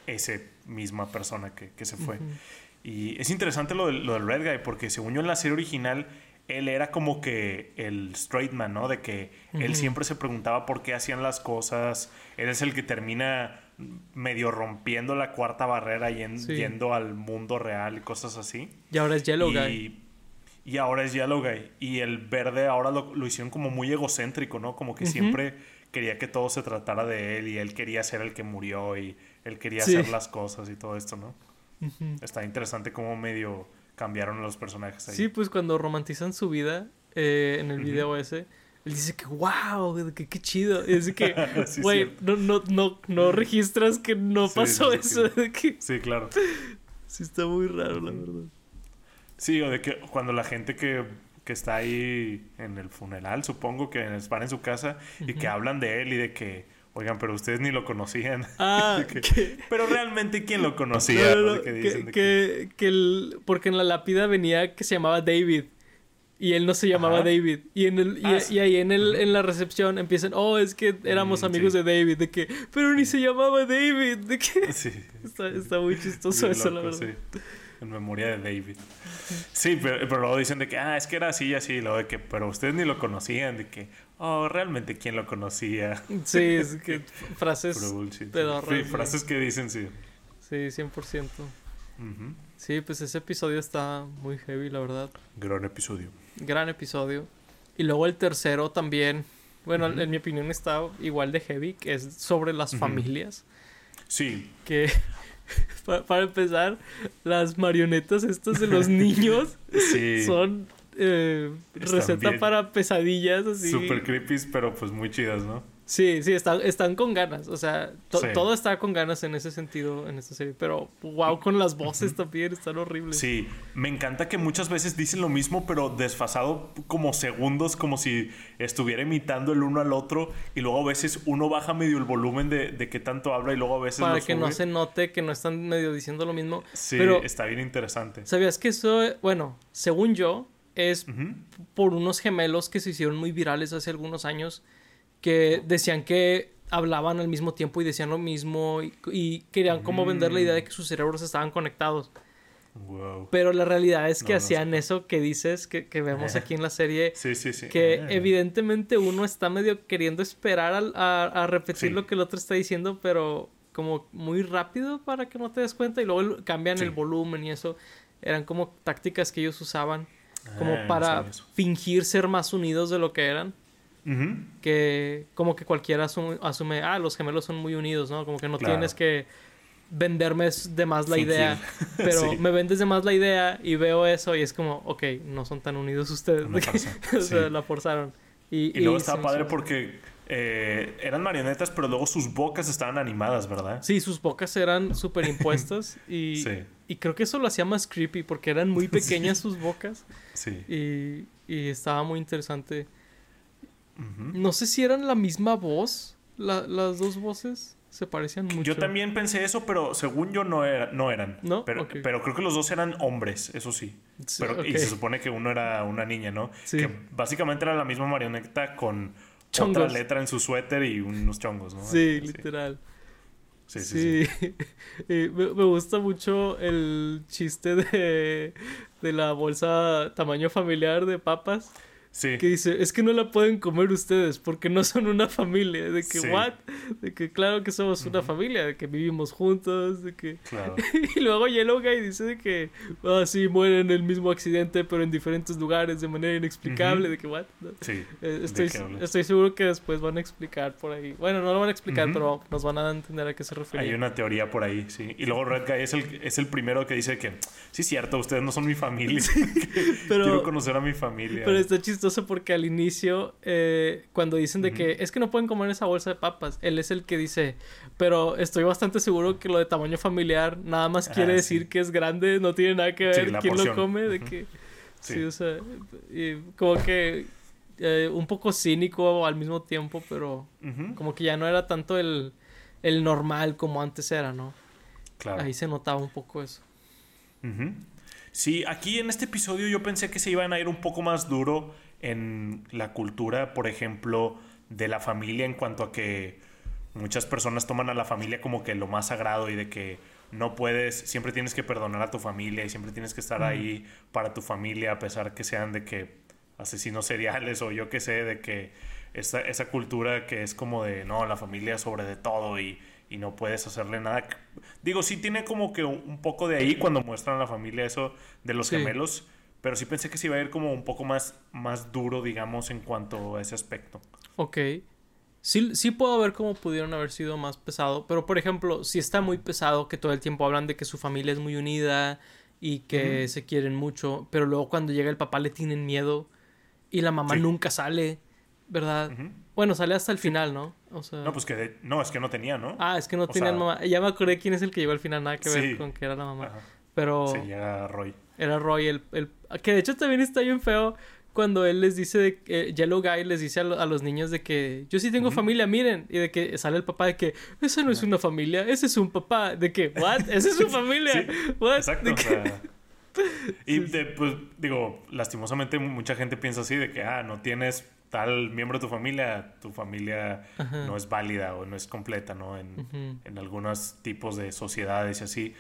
esa misma persona que, que se fue. Y es interesante lo, lo del Red Guy, porque según yo en la serie original, él era como que el straight man, ¿no? De que él siempre se preguntaba por qué hacían las cosas. Él es el que termina medio rompiendo la cuarta barrera y yendo al mundo real y cosas así. Y ahora es Yellow Guy y ahora es Yellow Guy. Y el verde ahora lo, hicieron como muy egocéntrico, ¿no? Como que siempre quería que todo se tratara de él y él quería ser el que murió y él quería hacer las cosas y todo esto, ¿no? Está interesante cómo medio cambiaron los personajes ahí. Sí, pues cuando romantizan su vida eh, en el video ese, él dice que wow, que qué chido. Y es que, güey, no, no, no, no registras que no pasó eso. Sí, claro. Sí, está muy raro, la verdad. Sí, o de que cuando la gente que, que está ahí en el funeral, supongo que van en su casa y que hablan de él y de que Oigan, pero ustedes ni lo conocían. Ah, pero realmente quién lo conocía. que, el, porque en la lápida venía que se llamaba David. Y él no se llamaba David. Y en el, y, ah, ahí en el, en la recepción empiezan, oh, es que éramos mm, amigos de David, de que, pero ni se llamaba David, de que sí. está, muy chistoso eso, la verdad. En memoria de David. Sí, pero, pero, luego dicen de que, ah, es que era así y así, luego de que, pero ustedes ni lo conocían, de que, oh, realmente quién lo conocía. Sí, es que frases Sí, frases que dicen, sí. Sí, 100%. Sí, pues ese episodio está muy heavy, la verdad. Gran episodio. Gran episodio. Y luego el tercero también, bueno, en mi opinión está igual de heavy, que es sobre las familias. Sí. Que, para empezar, las marionetas estas de los niños son eh, receta para pesadillas así. Super creepy, pero pues muy chidas, ¿no? Sí, sí, están, están con ganas. O sea, todo está con ganas en ese sentido en esta serie. Pero wow, con las voces también están horribles. Sí, me encanta que muchas veces dicen lo mismo, pero desfasado como segundos, como si estuviera imitando el uno al otro. Y luego a veces uno baja medio el volumen de, de qué tanto habla y luego a veces. Para que no se note que no están medio diciendo lo mismo. Sí, pero, está bien interesante. ¿Sabías que eso, bueno, según yo, es por unos gemelos que se hicieron muy virales hace algunos años que decían que hablaban al mismo tiempo y decían lo mismo y, querían como vender la idea de que sus cerebros estaban conectados. Pero la realidad es que hacían eso que dices, que, vemos aquí en la serie. Sí, sí, sí. Que ah. evidentemente uno está medio queriendo esperar a, repetir lo que el otro está diciendo, pero como muy rápido para que no te des cuenta y luego cambian el volumen y eso. Eran como tácticas que ellos usaban como ah, para fingir ser más unidos de lo que eran. Que como que cualquiera asume, ah, los gemelos son muy unidos, ¿no? Como que no tienes que venderme de más la idea, pero me vendes de más la idea y veo eso y es como, ok, no son tan unidos ustedes. o sea, la forzaron. Y, y luego está padre porque eh, eran marionetas, pero luego sus bocas estaban animadas, ¿verdad? Sí, sus bocas eran superimpuestas y, y creo que eso lo hacía más creepy porque eran muy pequeñas sus bocas. Sí. Y, y estaba muy interesante. No sé si eran la misma voz, las dos voces se parecían mucho. Yo también pensé eso, pero según yo no, era, no eran. ¿No? Pero, pero creo que los dos eran hombres, eso sí. pero, Y se supone que uno era una niña, ¿no? Sí. Que básicamente era la misma marioneta con otra letra en su suéter y unos chongos, ¿no? Sí, literal. Sí, sí, sí. me, me, gusta mucho el chiste de, de la bolsa tamaño familiar de papas. Que dice, es que no la pueden comer ustedes porque no son una familia. De que, ¿what? De que, claro que somos una familia, de que vivimos juntos, de que... y luego Yellow Guy dice de que, ah, sí, mueren en el mismo accidente, pero en diferentes lugares de manera inexplicable, de que, ¿what? Sí. Eh, estoy, estoy seguro que después van a explicar por ahí. Bueno, no lo van a explicar, pero nos van a entender a qué se refiere. Hay una teoría por ahí, sí. Y luego Red Guy es el, es el primero que dice que, sí, cierto, ustedes no son mi familia. pero, Quiero conocer a mi familia. Pero está chistoso porque al inicio, eh, cuando dicen de que es que no pueden comer esa bolsa de papas, él es el que dice, pero estoy bastante seguro que lo de tamaño familiar nada más ah, quiere decir que es grande, no tiene nada que ver quién lo come, de que... sí. o sea, como que eh, un poco cínico al mismo tiempo, pero como que ya no era tanto el, el normal como antes era, ¿no? Claro. Ahí se notaba un poco eso. Sí, aquí en este episodio yo pensé que se iban a ir un poco más duro en la cultura, por ejemplo, de la familia en cuanto a que muchas personas toman a la familia como que lo más sagrado y de que no puedes, siempre tienes que perdonar a tu familia y siempre tienes que estar ahí para tu familia a pesar que sean de que asesinos seriales o yo qué sé, de que esa, esa cultura que es como de, no, la familia sobre de todo y, y no puedes hacerle nada. Digo, sí tiene como que un poco de ahí cuando muestran a la familia eso de los gemelos pero sí pensé que se iba a ir como un poco más, más duro, digamos, en cuanto a ese aspecto. Ok. Sí, sí puedo ver cómo pudieron haber sido más pesado, pero por ejemplo, si está muy pesado que todo el tiempo hablan de que su familia es muy unida y que se quieren mucho, pero luego cuando llega el papá le tienen miedo y la mamá nunca sale, ¿verdad? Bueno, sale hasta el final, ¿no? O sea... No, pues que no, es que no tenía, ¿no? Ah, es que no tenía mamá. Ya me acordé quién es el que llegó al final, nada que ver con que era la mamá. Pero... Sí, era Roy. Era Roy, el, el... Que de hecho también está bien feo cuando él les dice, de, que Yellow Guy les dice a, los niños de que yo sí tengo familia, miren, y de que sale el papá de que esa no es una familia, ese es un papá, de que, ¿what? Esa es su familia, ¿what? Exacto, y pues digo, lastimosamente mucha gente piensa así, de que, ah, no tienes tal miembro de tu familia, tu familia no es válida o no es completa, ¿no? En, en algunos tipos de sociedades y así.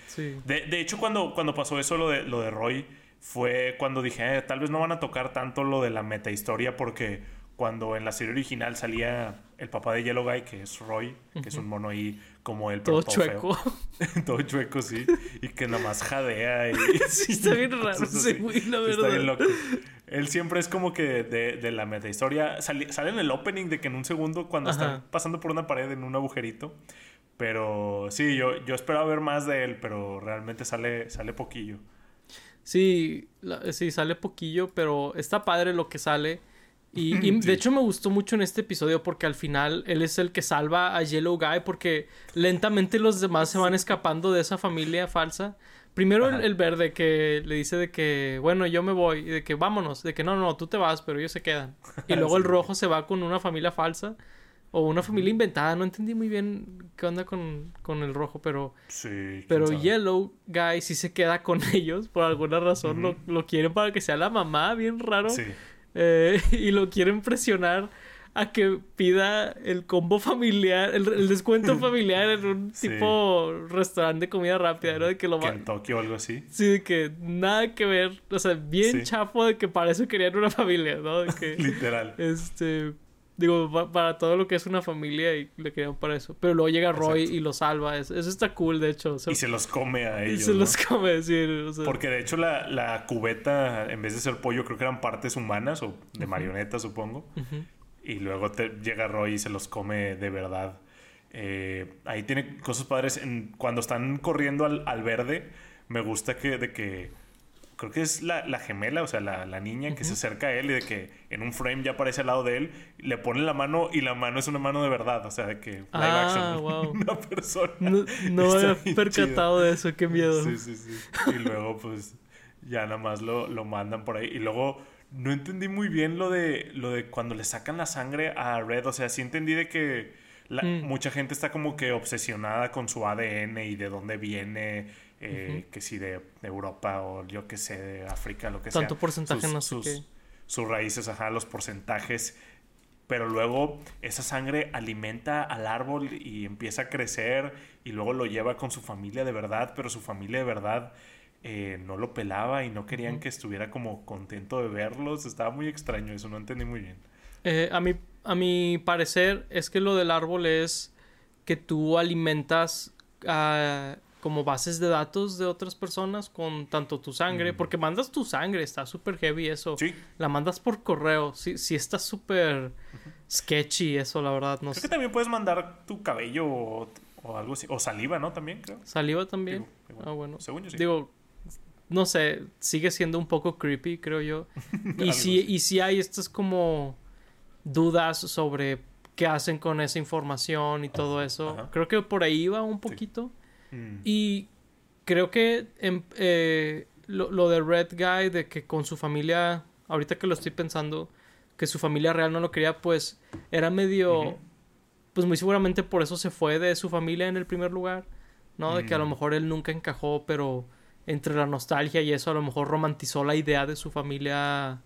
De, de, hecho, cuando, cuando pasó eso, lo de, lo de Roy, fue cuando dije, eh, tal vez no van a tocar tanto lo de la meta historia porque cuando en la serie original salía el papá de Yellow Guy, que es Roy, que es un mono ahí como él, todo, chueco. todo chueco, sí. Y que nada más jadea. Y, sí, está bien raro ese güey, la verdad. Está bien loco. Él siempre es como que de, de la meta historia. Sale, sale, en el opening de que en un segundo, cuando está pasando por una pared en un agujerito. Pero sí, yo, yo esperaba ver más de él, pero realmente sale, sale poquillo. Sí, sí, sale poquillo, pero está padre lo que sale. Y, de hecho me gustó mucho en este episodio porque al final él es el que salva a Yellow Guy porque lentamente los demás se van escapando de esa familia falsa. Primero el, verde que le dice de que, bueno, yo me voy, y de que vámonos, de que no, no, tú te vas, pero ellos se quedan. Y luego el rojo se va con una familia falsa. O una familia inventada, no entendí muy bien qué onda con, con el rojo, pero... Sí. Pero Yellow Guy sí se queda con ellos, por alguna razón lo, lo, quieren para que sea la mamá, bien raro. Sí. Eh, y lo quieren presionar a que pida el combo familiar, el, descuento familiar en un tipo restaurante de comida rápida, ¿no? De que lo en Tokio o algo así. Sí, de que nada que ver, o sea, bien chafo de que para eso querían una familia, ¿no? De que, Literal. Este, Digo, para todo lo que es una familia y le quedan para eso. Pero luego llega Roy y lo salva. Eso, está cool, de hecho. y se los come a ellos. Y se los come, sí. Porque de hecho la, cubeta, en vez de ser pollo, creo que eran partes humanas o de marionetas, supongo. Y luego te, llega Roy y se los come de verdad. Eh, ahí tiene cosas padres. En, cuando están corriendo al, al verde, me gusta que de que creo que es la, la gemela, o sea, la, la niña que se acerca a él y de que en un frame ya aparece al lado de él, le pone la mano y la mano es una mano de verdad, o sea, de que live ah, wow. una persona. No, no había percatado de eso, qué miedo. Sí, sí, sí. Y luego, pues, ya nada más lo, lo mandan por ahí. Y luego, no entendí muy bien lo de, lo de cuando le sacan la sangre a Red, o sea, sí entendí de que mm. mucha gente está como que obsesionada con su ADN y de dónde viene eh, que si de, Europa o yo que sé, de África, lo que sea. Tanto porcentaje sus, no sé sus, sus raíces, ajá, los porcentajes. Pero luego esa sangre alimenta al árbol y empieza a crecer y luego lo lleva con su familia de verdad, pero su familia de verdad eh, no lo pelaba y no querían que estuviera como contento de verlos. Estaba muy extraño eso, no entendí muy bien. Eh, a, mi, a mi parecer es que lo del árbol es que tú alimentas a como bases de datos de otras personas con tanto tu sangre, porque mandas tu sangre, está súper heavy eso. Sí. La mandas por correo, sí, sí está súper sketchy eso, la verdad. No creo que también puedes mandar tu cabello o, algo así, o saliva, ¿no? También, creo. Saliva también. ah, bueno. Según yo sí. Digo, no sé, sigue siendo un poco creepy, creo yo. y si y si hay estas como dudas sobre qué hacen con esa información y todo eso. Creo que por ahí va un poquito. Mm. Y creo que em, eh, lo, de Red Guy, de que con su familia, ahorita que lo estoy pensando, que su familia real no lo quería, pues era medio... Pues muy seguramente por eso se fue de su familia en el primer lugar, ¿no? De que a lo mm. mejor él nunca encajó, pero entre la nostalgia y eso a lo mejor romantizó la idea de su familia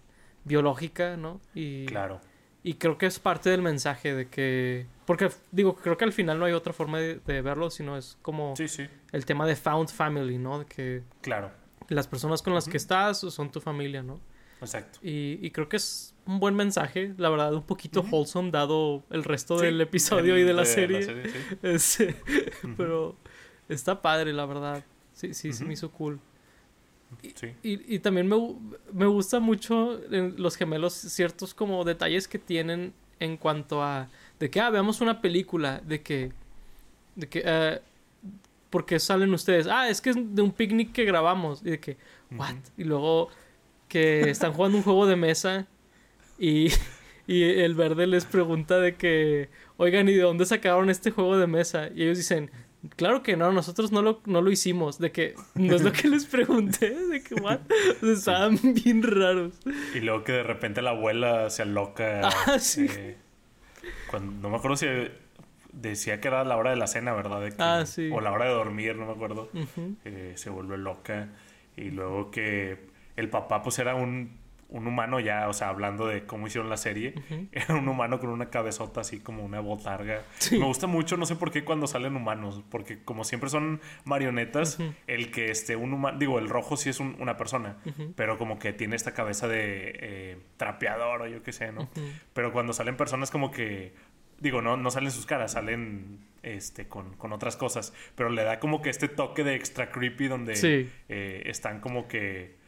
biológica, ¿no? Y, claro. Y creo que es parte del mensaje de que... Porque digo, creo que al final no hay otra forma de, verlo, sino es como sí, sí. el tema de found family, ¿no? De que... Claro. Las personas con las que estás son tu familia, ¿no? Exacto. Y, creo que es un buen mensaje, la verdad, un poquito wholesome dado el resto del episodio y de la serie. Pero está padre, la verdad. Sí, sí, se me hizo cool. Y, y, también me, me, gusta mucho los gemelos ciertos como detalles que tienen en cuanto a de que, ah, veamos una película, de que, de que, eh, ¿por qué salen ustedes? Ah, es que es de un picnic que grabamos. Y de que, ¿what? Y luego que están jugando un juego de mesa y, y el verde les pregunta de que, oigan, ¿y de dónde sacaron este juego de mesa? Y ellos dicen, Claro que no, nosotros no lo, no lo hicimos. De que no es lo que les pregunté. De que, what? estaban bien raros. Y luego que de repente la abuela se aloca. Ah, sí. eh, cuando, no me acuerdo si decía que era la hora de la cena, ¿verdad? De que- Ah, sí. O la hora de dormir, no me acuerdo. Eh, se vuelve loca. Y luego que el papá, pues era un, un humano ya, o sea, hablando de cómo hicieron la serie. Era un humano con una cabezota así como una botarga. Sí. Me gusta mucho, no sé por qué cuando salen humanos, porque como siempre son marionetas, el que esté un humano, digo, el rojo sí es un- una persona, pero como que tiene esta cabeza de eh, trapeador o yo qué sé, ¿no? Pero cuando salen personas como que, digo, no, no salen sus caras, salen este, con, con otras cosas, pero le da como que este toque de extra creepy donde Sí. eh, están como que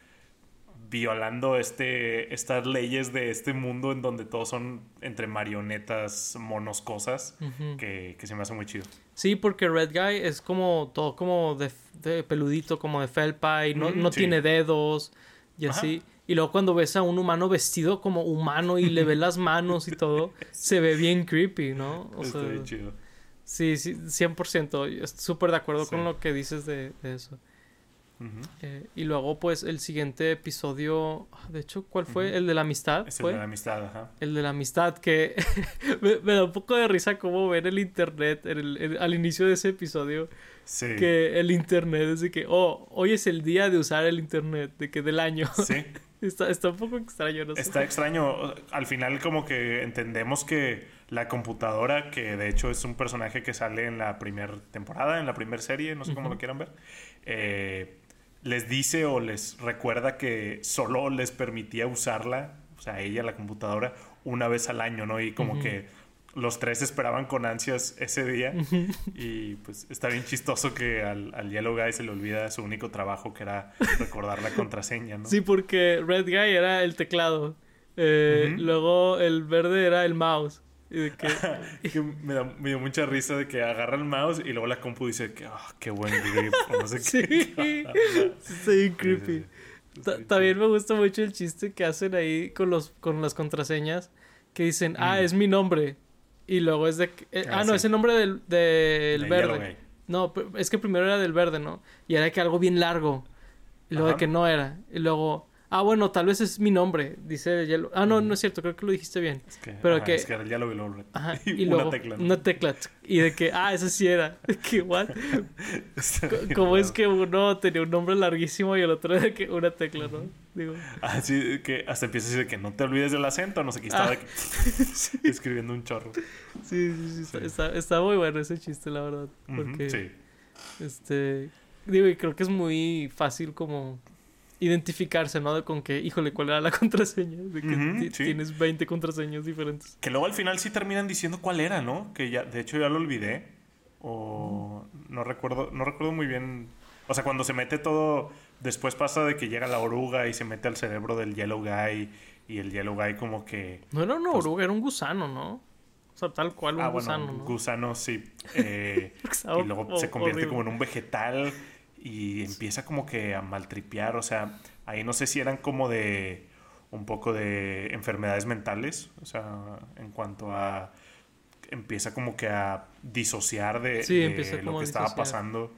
violando este, estas leyes de este mundo en donde todos son entre marionetas, monos, cosas, que, que se me hace muy chido. Sí, porque Red Guy es como todo como de, de peludito, como de felpa y no, Mm, no sí. tiene dedos y Ajá. así. Y luego cuando ves a un humano vestido como humano y le ves las manos y todo, se ve bien creepy, ¿no? O Está sea, bien chido. sí, sí, 100%. Estoy súper de acuerdo Sí. con lo que dices de, de eso. Eh, y luego, pues, el siguiente episodio, de hecho, ¿cuál fue? El de la amistad, Es el ¿fue? de la amistad, ajá. El de la amistad, que me, me da un poco de risa cómo ver el internet en el- en- al inicio de ese episodio. Sí. Que el internet es de que, oh, hoy es el día de usar el internet, de que del año. Sí. está, está un poco extraño, no sé. Está extraño. Al final como que entendemos que la computadora, que de hecho es un personaje que sale en la primera temporada, en la primera serie, no sé cómo lo quieran ver, eh, les dice o les recuerda que solo les permitía usarla, o sea, ella, la computadora, una vez al año, ¿no? Y como que los tres esperaban con ansias ese día. Y pues está bien chistoso que al, al Yellow Guy se le olvida su único trabajo, que era recordar la contraseña, ¿no? Sí, porque Red Guy era el teclado. Eh. Luego el verde era el mouse. Y de que, que me, da- me dio mucha risa de que agarra el mouse y luego la compu dice que ah, qué buen grip no sé Sí. qué. está bien creepy. Ta- También me gusta mucho el chiste que hacen ahí con los con las contraseñas que dicen, ah, Mm. es mi nombre. Y luego es de... que- eh, ah, Ah, no, sí. es el nombre del, del De verde. No, es que primero era del verde, ¿no? Y era que algo bien largo. Y luego de Ajá. que no era. Y luego, ah, bueno, tal vez es mi nombre, dice Yellow. Ah, no, no es cierto, creo que lo dijiste bien. Es que, Pero ajá, que- es que era el Yellow y luego Ajá. y Y una luego, tecla. ¿no? una tecla. Y de que, ah, ese sí era. Que, what? Está Co- bien ¿Cómo es que uno tenía un nombre larguísimo y el otro era que una tecla, no? Digo, Ah, sí, que hasta empieza a decir que no te olvides del acento, no sé qué, estaba Ah. escribiendo un chorro. sí, sí, sí, está, Sí. está- está muy bueno ese chiste, la verdad. Porque, Sí. este, digo, y creo que es muy fácil como identificarse, ¿no? Con que, híjole, ¿cuál era la contraseña? De que sí. tienes 20 contraseñas diferentes. Que luego al final sí terminan diciendo cuál era, ¿no? Que ya, de hecho ya lo olvidé. O no recuerdo, no recuerdo muy bien. O sea, cuando se mete todo, después pasa de que llega la oruga y se mete al cerebro del Yellow Guy y el Yellow Guy como que... No era una Pues- oruga, era un gusano, ¿no? O sea, tal cual un ah, bueno, gusano, ¿no? gusano, sí. Eh, y luego se convierte horrible. como en un vegetal y empieza como que a maltripear. O sea, ahí no sé si eran como de un poco de enfermedades mentales. O sea, en cuanto a empieza como que a disociar de, Sí, de empieza lo que estaba pasando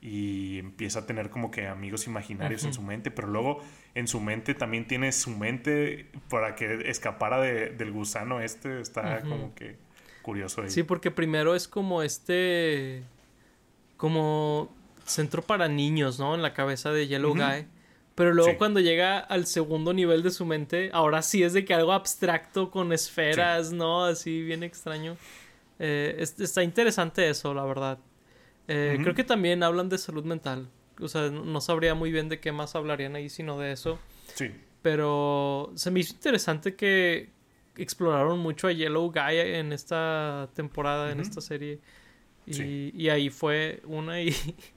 y empieza a tener como que amigos imaginarios en su mente, pero luego en su mente también tiene su mente para que escapara de- del gusano este, está como que curioso ahí. Sí, porque primero es como este. Como centro para niños, ¿no? En la cabeza de Yellow. Guy. Pero luego Sí. cuando llega al segundo nivel de su mente, ahora sí es de que algo abstracto con esferas, ¿no? Así bien extraño. Eh, es- está interesante eso, la verdad. Eh. Creo que también hablan de salud mental. O sea, no sabría muy bien de qué más hablarían ahí, sino de eso. Sí. Pero se me hizo interesante que exploraron mucho a Yellow Guy en esta temporada, en esta serie. Y, Sí. y ahí fue una y,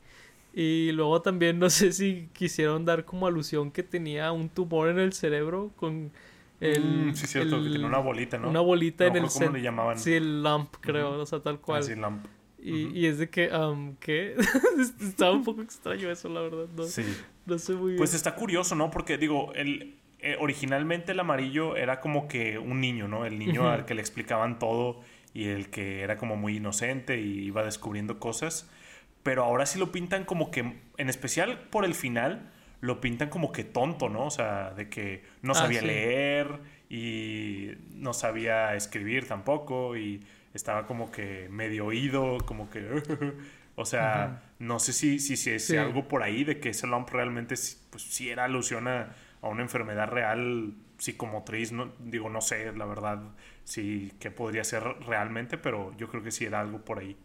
y luego también no sé si quisieron dar como alusión que tenía un tumor en el cerebro con El, Mm, sí, cierto, que tiene una bolita, ¿no? Una bolita en el cómo le llamaban. Sí, el lump, creo, o sea, tal cual. Ah, sí, lamp. y, y es de que, um, ¿qué? Estaba un poco extraño eso, la verdad. No, Sí. no sé muy bien. Pues está curioso, ¿no? Porque digo, el, eh, originalmente el amarillo era como que un niño, ¿no? El niño al que le explicaban todo y el que era como muy inocente y iba descubriendo cosas. Pero ahora sí lo pintan como que, en especial por el final, lo pintan como que tonto, ¿no? O sea, de que no Ah, sabía sí. leer y no sabía escribir tampoco y estaba como que medio oído, como que... o sea, no sé si, si, si Sí. algo por ahí de que ese lump realmente sí- pues, sí era alusión a, a una enfermedad real psicomotriz, no, digo, no sé, la verdad, sí, que podría ser realmente, pero yo creo que sí era algo por ahí.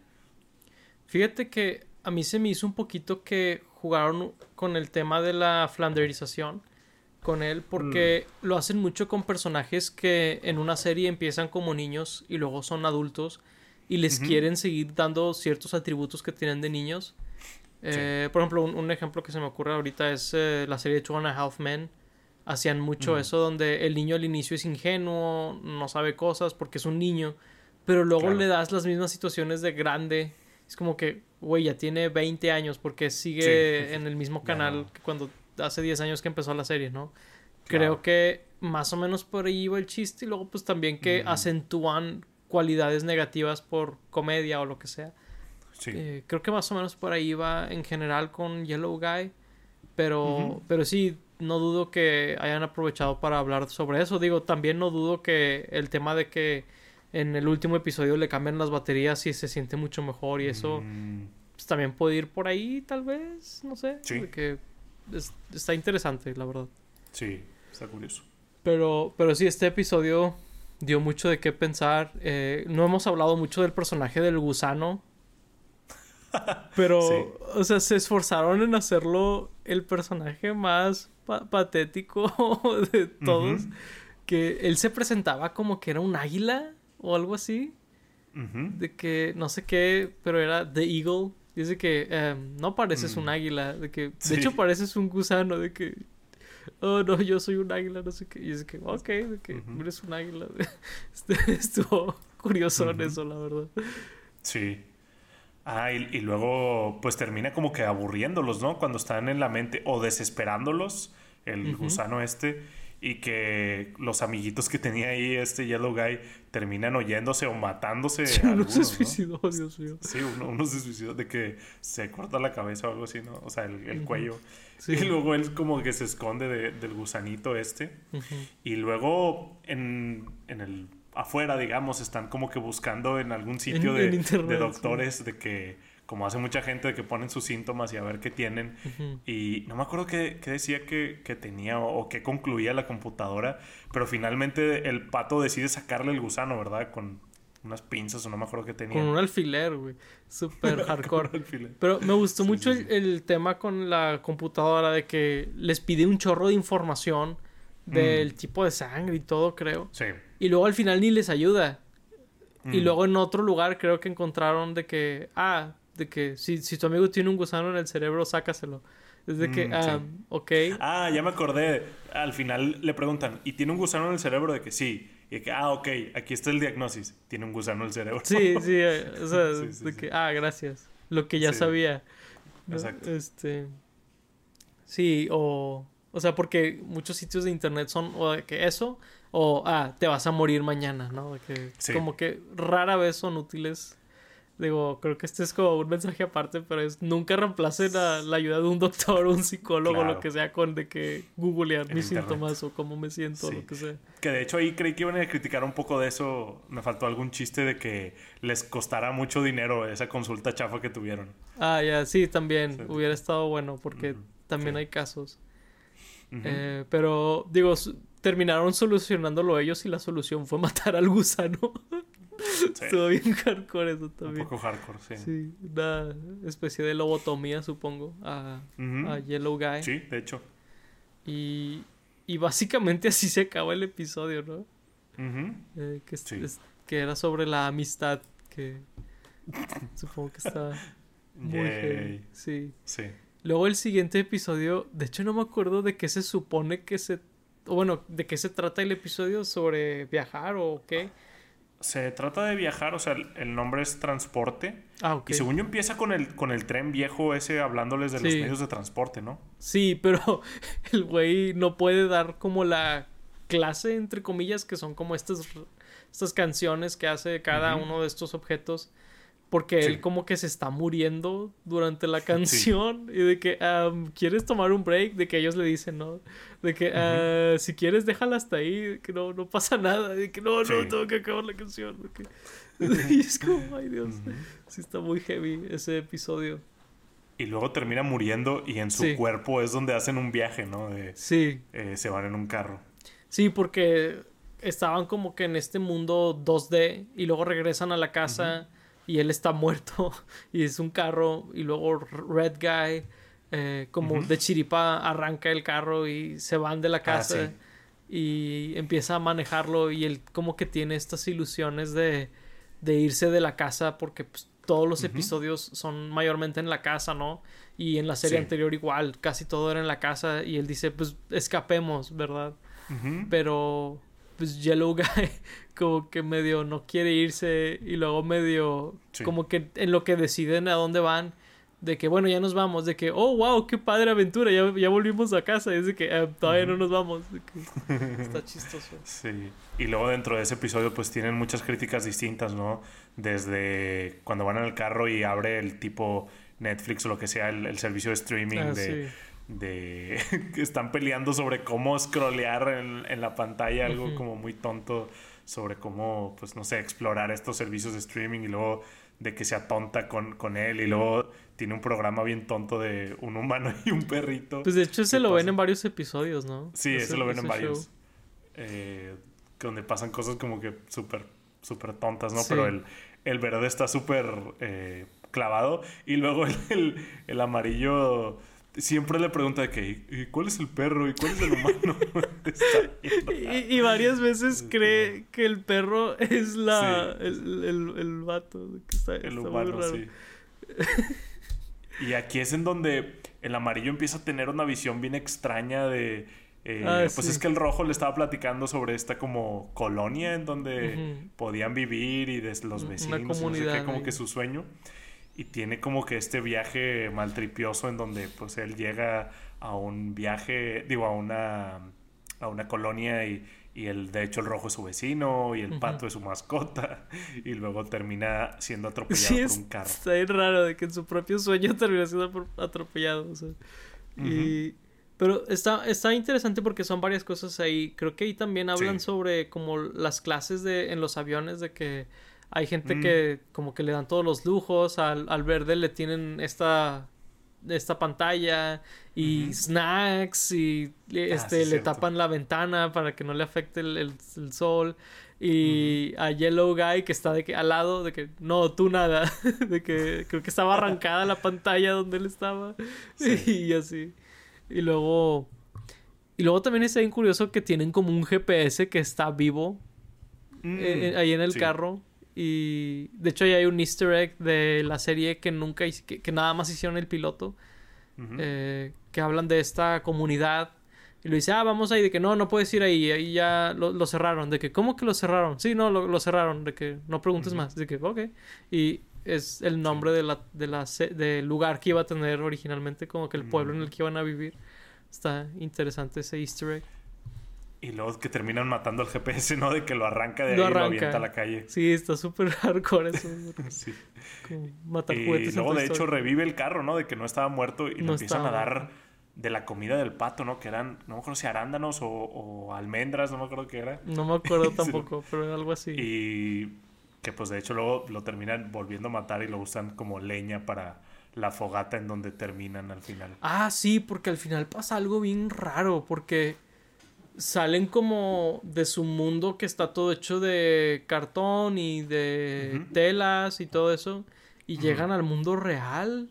Fíjate que a mí se me hizo un poquito que jugaron con el tema de la flanderización con él porque Mm. lo hacen mucho con personajes que en una serie empiezan como niños y luego son adultos y les quieren seguir dando ciertos atributos que tienen de niños. Eh, por ejemplo, un, un ejemplo que se me ocurre ahorita es eh, la serie Two and a Half Men. Hacían mucho eso donde el niño al inicio es ingenuo, no sabe cosas porque es un niño, pero luego Claro. le das las mismas situaciones de grande. Es como que, güey, ya tiene 20 años porque sigue Sí. en el mismo canal no. que cuando hace 10 años que empezó la serie, ¿no? Claro. Creo que más o menos por ahí iba el chiste y luego pues también que Mm. acentúan cualidades negativas por comedia o lo que sea. Sí. Eh, creo que más o menos por ahí va en general con Yellow Guy. Pero, pero sí, no dudo que hayan aprovechado para hablar sobre eso. Digo, también no dudo que el tema de que en el último episodio le cambian las baterías y se siente mucho mejor y eso Mm, pues, también puede ir por ahí, tal vez, no sé. Sí. que es- está interesante, la verdad. sí, está curioso. Pero, pero sí, este episodio dio mucho de qué pensar. Eh, no hemos hablado mucho del personaje del gusano. Pero, Sí. o sea, se esforzaron en hacerlo el personaje más pa- patético de todos. Que él se presentaba como que era un águila o algo así. De que no sé qué, pero era The Eagle. Dice que em, no pareces Mm. un águila. De que, de hecho, pareces un gusano. De que, oh no, yo soy un águila, no sé qué. Y es que, ok, de que eres un águila. Este, Estuvo curioso en Ujú. eso, la verdad. Sí. Ah, y, y luego pues termina como que aburriéndolos, ¿no? Cuando están en la mente o desesperándolos, el gusano este, y que los amiguitos que tenía ahí este Yellow Guy terminan oyéndose o matándose. Sí, uno algunos, se ¿no? suicidó, Dios mío. Sí, uno, uno se suicidó de que se corta la cabeza o algo así, ¿no? O sea, el, el cuello. Sí. Y luego él como que se esconde de- del gusanito este. Y luego en, en el afuera, digamos, están como que buscando en algún sitio En- de, en internet, de sí. doctores de que, como hace mucha gente, de que ponen sus síntomas y a ver qué tienen. Y no me acuerdo qué, qué decía que, que tenía o, o qué concluía la computadora, pero finalmente el pato decide sacarle el gusano, ¿verdad? Con unas pinzas o no me acuerdo qué tenía. Con un alfiler, güey. Súper hardcore. alfiler. Pero me gustó Sí, mucho sí, el, el tema con la computadora de que les pide un chorro de información del Mm. tipo de sangre y todo, creo. Sí. Y luego al final ni les ayuda. Y Mm. luego en otro lugar creo que encontraron de que, ah, de que si, si tu amigo tiene un gusano en el cerebro, sácaselo. Es de que, Mm, ah, sí. ok. Ah, ya me acordé. Al final le preguntan, ¿y tiene un gusano en el cerebro? De que sí. Y de que, ah, ok, aquí está el diagnóstico. Tiene un gusano en el cerebro. Sí, sí, eh, o sea, Sí, sí, de que, ah, gracias. Lo que ya sabía. ¿no? Exacto. Este. Sí, o. O sea, porque muchos sitios de internet son o de que eso, o ah, te vas a morir mañana, ¿no? De que como que rara vez son útiles. Digo, creo que este es como un mensaje aparte, pero es nunca reemplacen la, la ayuda de un doctor un psicólogo Claro. lo que sea con de que googlear En mis internet. síntomas o cómo me siento Sí. lo que sea. Que de hecho ahí creí que iban a criticar un poco de eso. Me faltó algún chiste de que les costará mucho dinero esa consulta chafa que tuvieron. Ah, ya, sí, también Sí. hubiera estado bueno porque también sí. hay casos. Eh, pero, digo, terminaron solucionándolo ellos y la solución fue matar al gusano. Sí, Estuvo bien hardcore eso un también. poco hardcore, sí. Sí, una especie de lobotomía, supongo, a, Yellow Guy. Sí, de hecho. Y, y básicamente así se acaba el episodio, ¿no? Eh, que, Sí. es- que era sobre la amistad, que supongo que está muy heavy. Sí. Sí. Luego el siguiente episodio, de hecho no me acuerdo de qué se supone que se... bueno, ¿de qué se trata el episodio? ¿Sobre viajar o qué? Se trata de viajar, o sea, el nombre es transporte. Ah, ok. Y según yo empieza con el, con el tren viejo ese hablándoles de los medios de transporte, ¿no? Sí, pero el güey no puede dar como la clase, entre comillas, que son como estas, estas canciones que hace cada uno de estos objetos. Porque Sí. él como que se está muriendo durante la canción. Y de que, am, ¿quieres tomar un break? De que ellos le dicen, ¿no? De que, "Ah, si quieres, déjala hasta ahí. De que no, no pasa nada. De que, no, no, tengo que acabar la canción. y es como, ay Dios. Sí está muy heavy ese episodio. Y luego termina muriendo y en su cuerpo es donde hacen un viaje, ¿no? De, Sí. eh, se van en un carro. Sí, porque estaban como que en este mundo 2D y luego regresan a la casa y él está muerto y es un carro y luego Red Guy eh, como de chiripa arranca el carro y se van de la casa Ah, sí. y empieza a manejarlo y él como que tiene estas ilusiones de, de irse de la casa porque pues, todos los episodios son mayormente en la casa, ¿no? Y en la serie Sí. anterior igual, casi todo era en la casa y él dice pues escapemos, ¿verdad? Pero pues Yellow Guy como que medio no quiere irse y luego medio Sí. como que en lo que deciden a dónde van de que bueno ya nos vamos de que oh wow qué padre aventura ya, ya volvimos a casa y es de que "Ah, todavía no nos vamos está chistoso Sí. Y luego dentro de ese episodio pues tienen muchas críticas distintas, ¿no? Desde cuando van en el carro y abre el tipo Netflix o lo que sea, el, el servicio de streaming Ah, de, sí. De que están peleando sobre cómo scrollear en, en la pantalla, algo como muy tonto sobre cómo, pues no sé, explorar estos servicios de streaming y luego de que se atonta con, con él y luego tiene un programa bien tonto de un humano y un perrito. pues de hecho se ¿Qué lo ven en varios episodios ¿no? Sí, Ese- eso lo ven en varios. eh, donde pasan cosas como que súper, súper tontas, ¿no? Sí. Pero el, el verde está súper eh, clavado. Y luego el, el, el amarillo siempre le pregunta de que, ¿y cuál es el perro? ¿Y cuál es el humano? Y, y varias veces Es cree que el perro es la Sí. el, el, el vato que está, El está muy humano, raro. sí. y aquí es en donde el amarillo empieza a tener una visión bien extraña de... eh, Ah, pues sí. es que el rojo le estaba platicando sobre esta como colonia en donde podían vivir y de los vecinos, y no sé comunidad qué, como que su sueño. Y tiene como que este viaje maltripioso en donde pues él llega a un viaje, digo, a una, a una colonia y, y el, de hecho el rojo es su vecino y el pato es su mascota y luego termina siendo atropellado Sí, por un carro. está bien raro de que en su propio sueño termina siendo atropellado. o sea. y, pero está, está interesante porque son varias cosas ahí. Creo que ahí también hablan Sí. sobre como las clases de en los aviones de que hay gente Mm. que como que le dan todos los lujos. Al, al verde le tienen esta esta pantalla y snacks y le- Ah, este sí, le cierto. tapan la ventana para que no le afecte el, el- el sol y a Yellow Guy que está de que al lado de que no tú nada de que creo que estaba arrancada la pantalla donde él estaba Sí. y así y luego y luego también está bien curioso que tienen como un GPS que está vivo Mm, eh, eh, ahí en el sí. carro. Y de hecho, ahí hay un easter egg de la serie que nunca que, que nada más hicieron el piloto. Ujú. eh, que hablan de esta comunidad. Y lo dice, ah, vamos ahí, de que no, no puedes ir ahí, ahí ya lo, lo cerraron. De que, ¿cómo que lo cerraron? Sí, no, lo, lo cerraron, de que no preguntes Ujú. más. De que, ok. Y es el nombre de la, de la, del lugar que iba a tener originalmente, como que el pueblo en el que iban a vivir. Está interesante ese easter egg. Y luego que terminan matando al GPS, ¿no? De que lo arranca de ahí Lo y lo avienta a la calle. Sí, está súper hardcore eso. Sí. como Y luego, de hecho, revive el carro, ¿no? De que no estaba muerto y le No empiezan a dar de la comida del pato, ¿no? Que eran, no me acuerdo si arándanos o, o almendras, no me acuerdo qué era. No me acuerdo tampoco, pero era algo así. Y que pues de hecho luego lo terminan volviendo a matar y lo usan como leña para la fogata en donde terminan al final. Ah, sí, porque al final pasa algo bien raro, porque salen como de su mundo que está todo hecho de cartón y de telas y todo eso, y llegan al mundo real.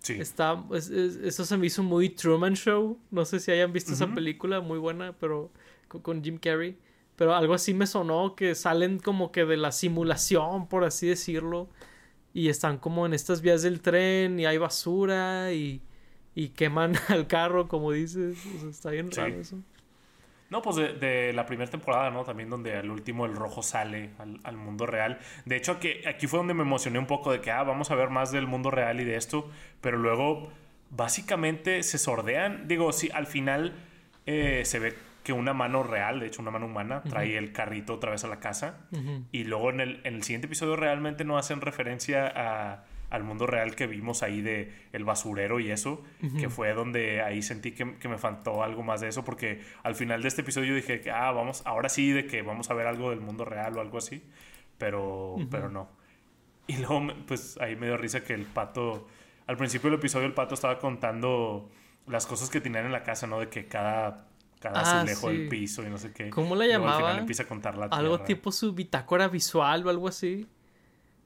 Sí. Está, es- es- eso se me hizo muy Truman Show. No sé si hayan visto esa película, muy buena, pero con, con Jim Carrey. Pero algo así me sonó que salen como que de la simulación, por así decirlo. Y están como en estas vías del tren y hay basura y, y queman al carro, como dices. O sea, está bien Sí. raro eso. No, pues de, la primera temporada, ¿no? También donde al último el rojo sale al, mundo real. De hecho, aquí, aquí fue donde me emocioné un poco de que, ah, vamos a ver más del mundo real y de esto. Pero luego, básicamente, se sordean. Digo, sí, al final eh, se ve que una mano real, de hecho una mano humana, trae el carrito otra vez a la casa. Y luego en el, en el siguiente episodio realmente no hacen referencia a al mundo real que vimos ahí de el basurero y eso, que fue donde ahí sentí que, me faltó algo más de eso, porque al final de este episodio dije que, ah, vamos, ahora sí, de que vamos a ver algo del mundo real o algo así, pero, pero no. Y luego, pues ahí me dio risa que el pato, al principio del episodio el pato estaba contando las cosas que tenían en la casa, ¿no? De que cada cada ah, azulejo del piso y no sé qué. ¿Cómo la llamaba? empieza a contar la Algo tipo su bitácora visual o algo así.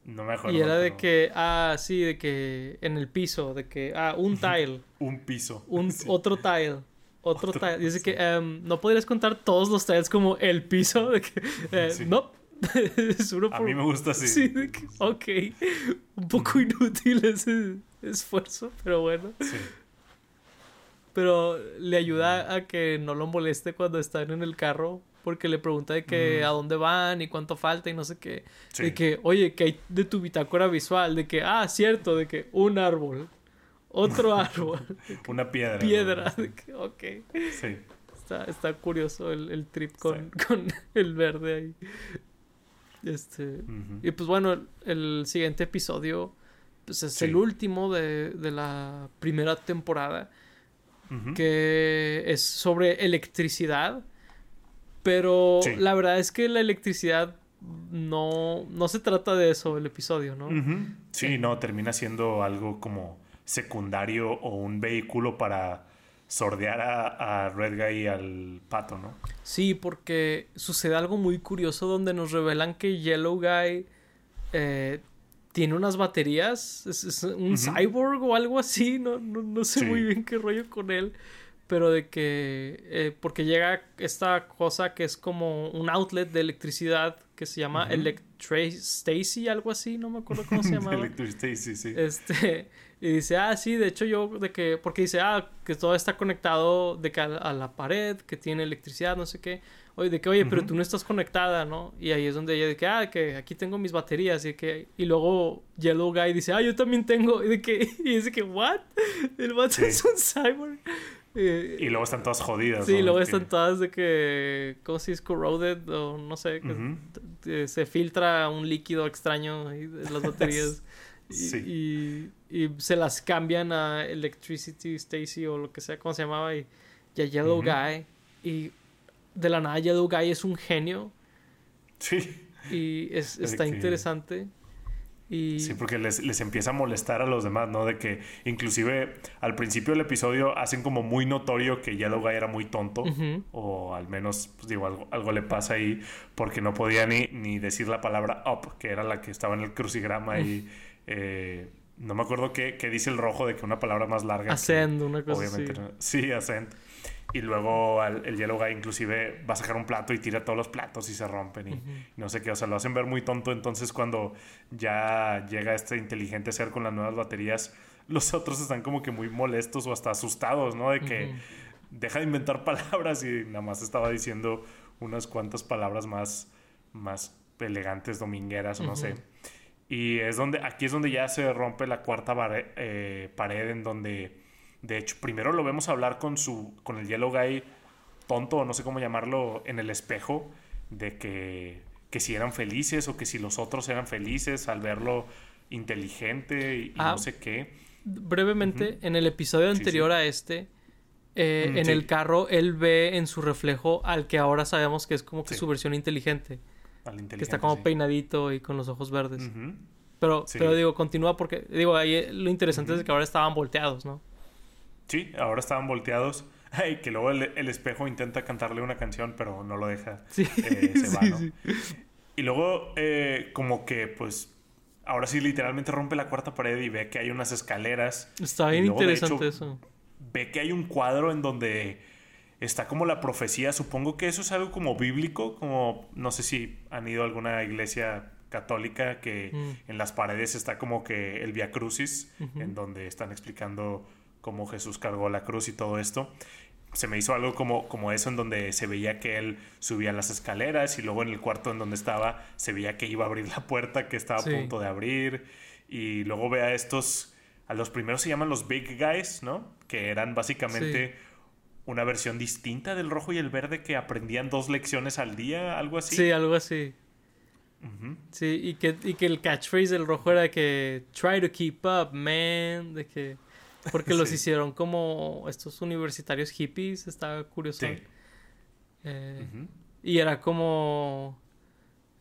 No me acuerdo. Y era de que, ah, sí, de que en el piso, de que, ah, un tile. un piso. Un, Otro tile. Otro, tile. Dice que em, no podrías contar todos los tiles como el piso. De que, eh, no. es uno por... A mí me gusta así. Sí, de que, ok. Un poco inútil ese esfuerzo, pero bueno. Sí. Pero le ayuda a que no lo moleste cuando están en el carro porque le pregunta de que a dónde van y cuánto falta y no sé qué. De que, oye, que hay de tu bitácora visual, de que, ah, cierto, de que un árbol, otro árbol. Una piedra. Piedra, de que, ok. Sí. Está, curioso el, trip con, con, el verde ahí. Este. Y pues bueno, el, siguiente episodio pues es el último de, de, la primera temporada. Que es sobre electricidad pero la verdad es que la electricidad no, no se trata de eso el episodio, ¿no? Sí, no, termina siendo algo como secundario o un vehículo para sordear a, Red Guy y al pato, ¿no? Sí, porque sucede algo muy curioso donde nos revelan que Yellow Guy eh, tiene unas baterías, es, un cyborg o algo así, no, no, sé muy bien qué rollo con él pero de que eh, porque llega esta cosa que es como un outlet de electricidad que se llama uh algo así, no me acuerdo cómo se llamaba. Stacy, sí. Este, y dice, ah, sí, de hecho yo, de que, porque dice, ah, que todo está conectado de que a, la pared, que tiene electricidad, no sé qué. Oye, de que, oye, pero tú no estás conectada, ¿no? Y ahí es donde ella de que, ah, que aquí tengo mis baterías y que, y luego Yellow Guy dice, ah, yo también tengo, y de que, y dice que, what? El vato es un cyborg. Y, luego están todas jodidas. Sí, luego están todas de que. ¿Cómo se dice? Corroded o no sé. Que se filtra un líquido extraño de las baterías. y, y, se las cambian a Electricity Stacy o lo que sea, ¿cómo se llamaba? Y, a Yellow Guy. Y de la nada, Yellow Guy es un genio. Sí. Y es, está interesante. Sí, porque les, empieza a molestar a los demás, ¿no? De que inclusive al principio del episodio hacen como muy notorio que Yellow Guy era muy tonto, o al menos, pues digo, algo, algo, le pasa ahí, porque no podía ni, ni decir la palabra up, que era la que estaba en el crucigrama y... Eh, no me acuerdo qué, dice el rojo de que una palabra más larga. Ascend, una cosa obviamente, así. Sí, ascend. Y luego el Yellow Guy inclusive va a sacar un plato y tira todos los platos y se rompen y, no sé qué. O sea, lo hacen ver muy tonto. Entonces cuando ya llega este inteligente ser con las nuevas baterías, los otros están como que muy molestos o hasta asustados, ¿no? De que deja de inventar palabras y nada más estaba diciendo unas cuantas palabras más, más elegantes, domingueras o no sé. Y es donde, aquí es donde ya se rompe la cuarta eh, pared en donde de hecho, primero lo vemos hablar con su con el Yellow Guy tonto, o no sé cómo llamarlo, en el espejo, de que, que si eran felices o que si los otros eran felices al verlo inteligente y, no ah, sé qué. Brevemente, en el episodio anterior a este, eh, mm, en el carro, él ve en su reflejo al que ahora sabemos que es como que su versión inteligente. que está como peinadito y con los ojos verdes. Pero, pero digo, continúa porque, digo, ahí lo interesante es que ahora estaban volteados, ¿no? Sí, ahora estaban volteados. Ay, que luego el, espejo intenta cantarle una canción, pero no lo deja. Sí. Eh, se va, ¿no? Y luego, eh, como que, pues, ahora sí literalmente rompe la cuarta pared y ve que hay unas escaleras. Está bien interesante eso. Ve que hay un cuadro en donde está como la profecía. Supongo que eso es algo como bíblico, como no sé si han ido a alguna iglesia católica que mm. en las paredes está como que el Via Crucis, en donde están explicando cómo Jesús cargó la cruz y todo esto. se me hizo algo como, como eso en donde se veía que él subía las escaleras y luego en el cuarto en donde estaba se veía que iba a abrir la puerta que estaba a punto de abrir y luego ve a estos, a los primeros se llaman los Big Guys, ¿no? Que eran básicamente una versión distinta del rojo y el verde que aprendían dos lecciones al día, algo así. Sí, algo así. Sí, y que, y que el catchphrase del rojo era que try to keep up, man, de que porque los hicieron como estos universitarios hippies, estaba curioso. Eh, y era como...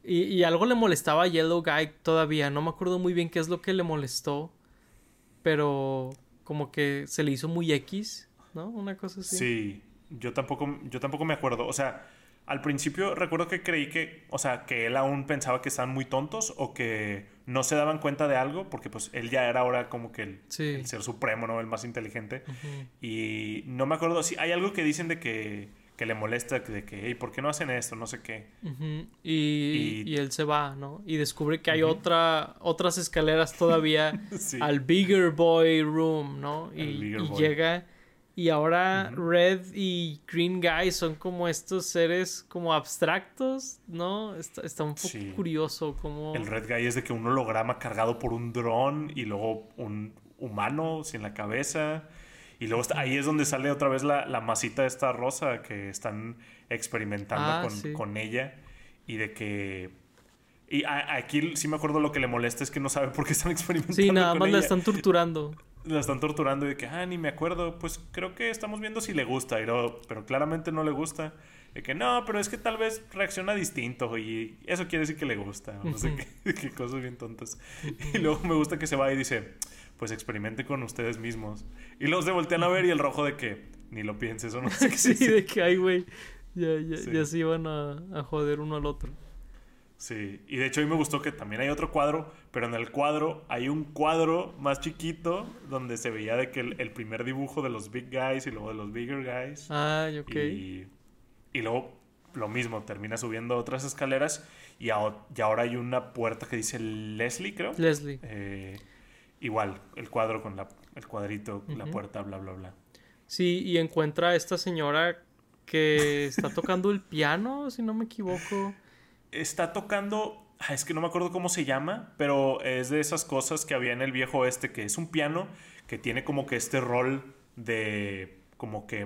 Y, y, algo le molestaba a Yellow Guy todavía, no me acuerdo muy bien qué es lo que le molestó, pero como que se le hizo muy X, ¿no? Una cosa así. Sí, yo tampoco, yo tampoco me acuerdo, o sea, al principio recuerdo que creí que, o sea, que él aún pensaba que estaban muy tontos o que no se daban cuenta de algo, porque pues él ya era ahora como que el, ser supremo, ¿no? El más inteligente. Y no me acuerdo si hay algo que dicen de que, que le molesta, de que, hey, ¿por qué no hacen esto? No sé qué. y, y, él se va, ¿no? Y descubre que hay otra, otras escaleras todavía al Bigger Boy Room, ¿no? Y, y llega y ahora Red y Green Guy son como estos seres como abstractos, ¿no? Está, un poco curioso como... El Red Guy es de que un holograma cargado por un dron y luego un humano sin la cabeza. Y luego ahí es donde sale otra vez la, la masita esta rosa que están experimentando ah, con, con, ella. Y de que... Y aquí sí me acuerdo lo que le molesta es que no sabe por qué están experimentando. Sí, nada más la están torturando la están torturando y de que, ah, ni me acuerdo, pues creo que estamos viendo si le gusta, pero, pero claramente no le gusta. De que no, pero es que tal vez reacciona distinto y eso quiere decir que le gusta. No sé qué, cosas bien tontas. Y luego me gusta que se va y dice, pues experimente con ustedes mismos. Y luego se voltean a ver y el rojo de que ni lo pienses o no sé qué. sí, de que, ay, güey, ya, ya, ya se iban a, a joder uno al otro. Sí, y de hecho a mí me gustó que también hay otro cuadro, pero en el cuadro hay un cuadro más chiquito donde se veía de que el, primer dibujo de los big guys y luego de los bigger guys. Ah, ok. Y, y luego lo mismo, termina subiendo otras escaleras y, ahora hay una puerta que dice Leslie, creo. Leslie. Eh, igual, el cuadro con la, el cuadrito, la puerta, bla, bla, bla. Sí, y encuentra a esta señora que está tocando el piano, si no me equivoco está tocando. Ah, es que no me acuerdo cómo se llama, pero es de esas cosas que había en el viejo oeste, que es un piano que tiene como que este rol de como que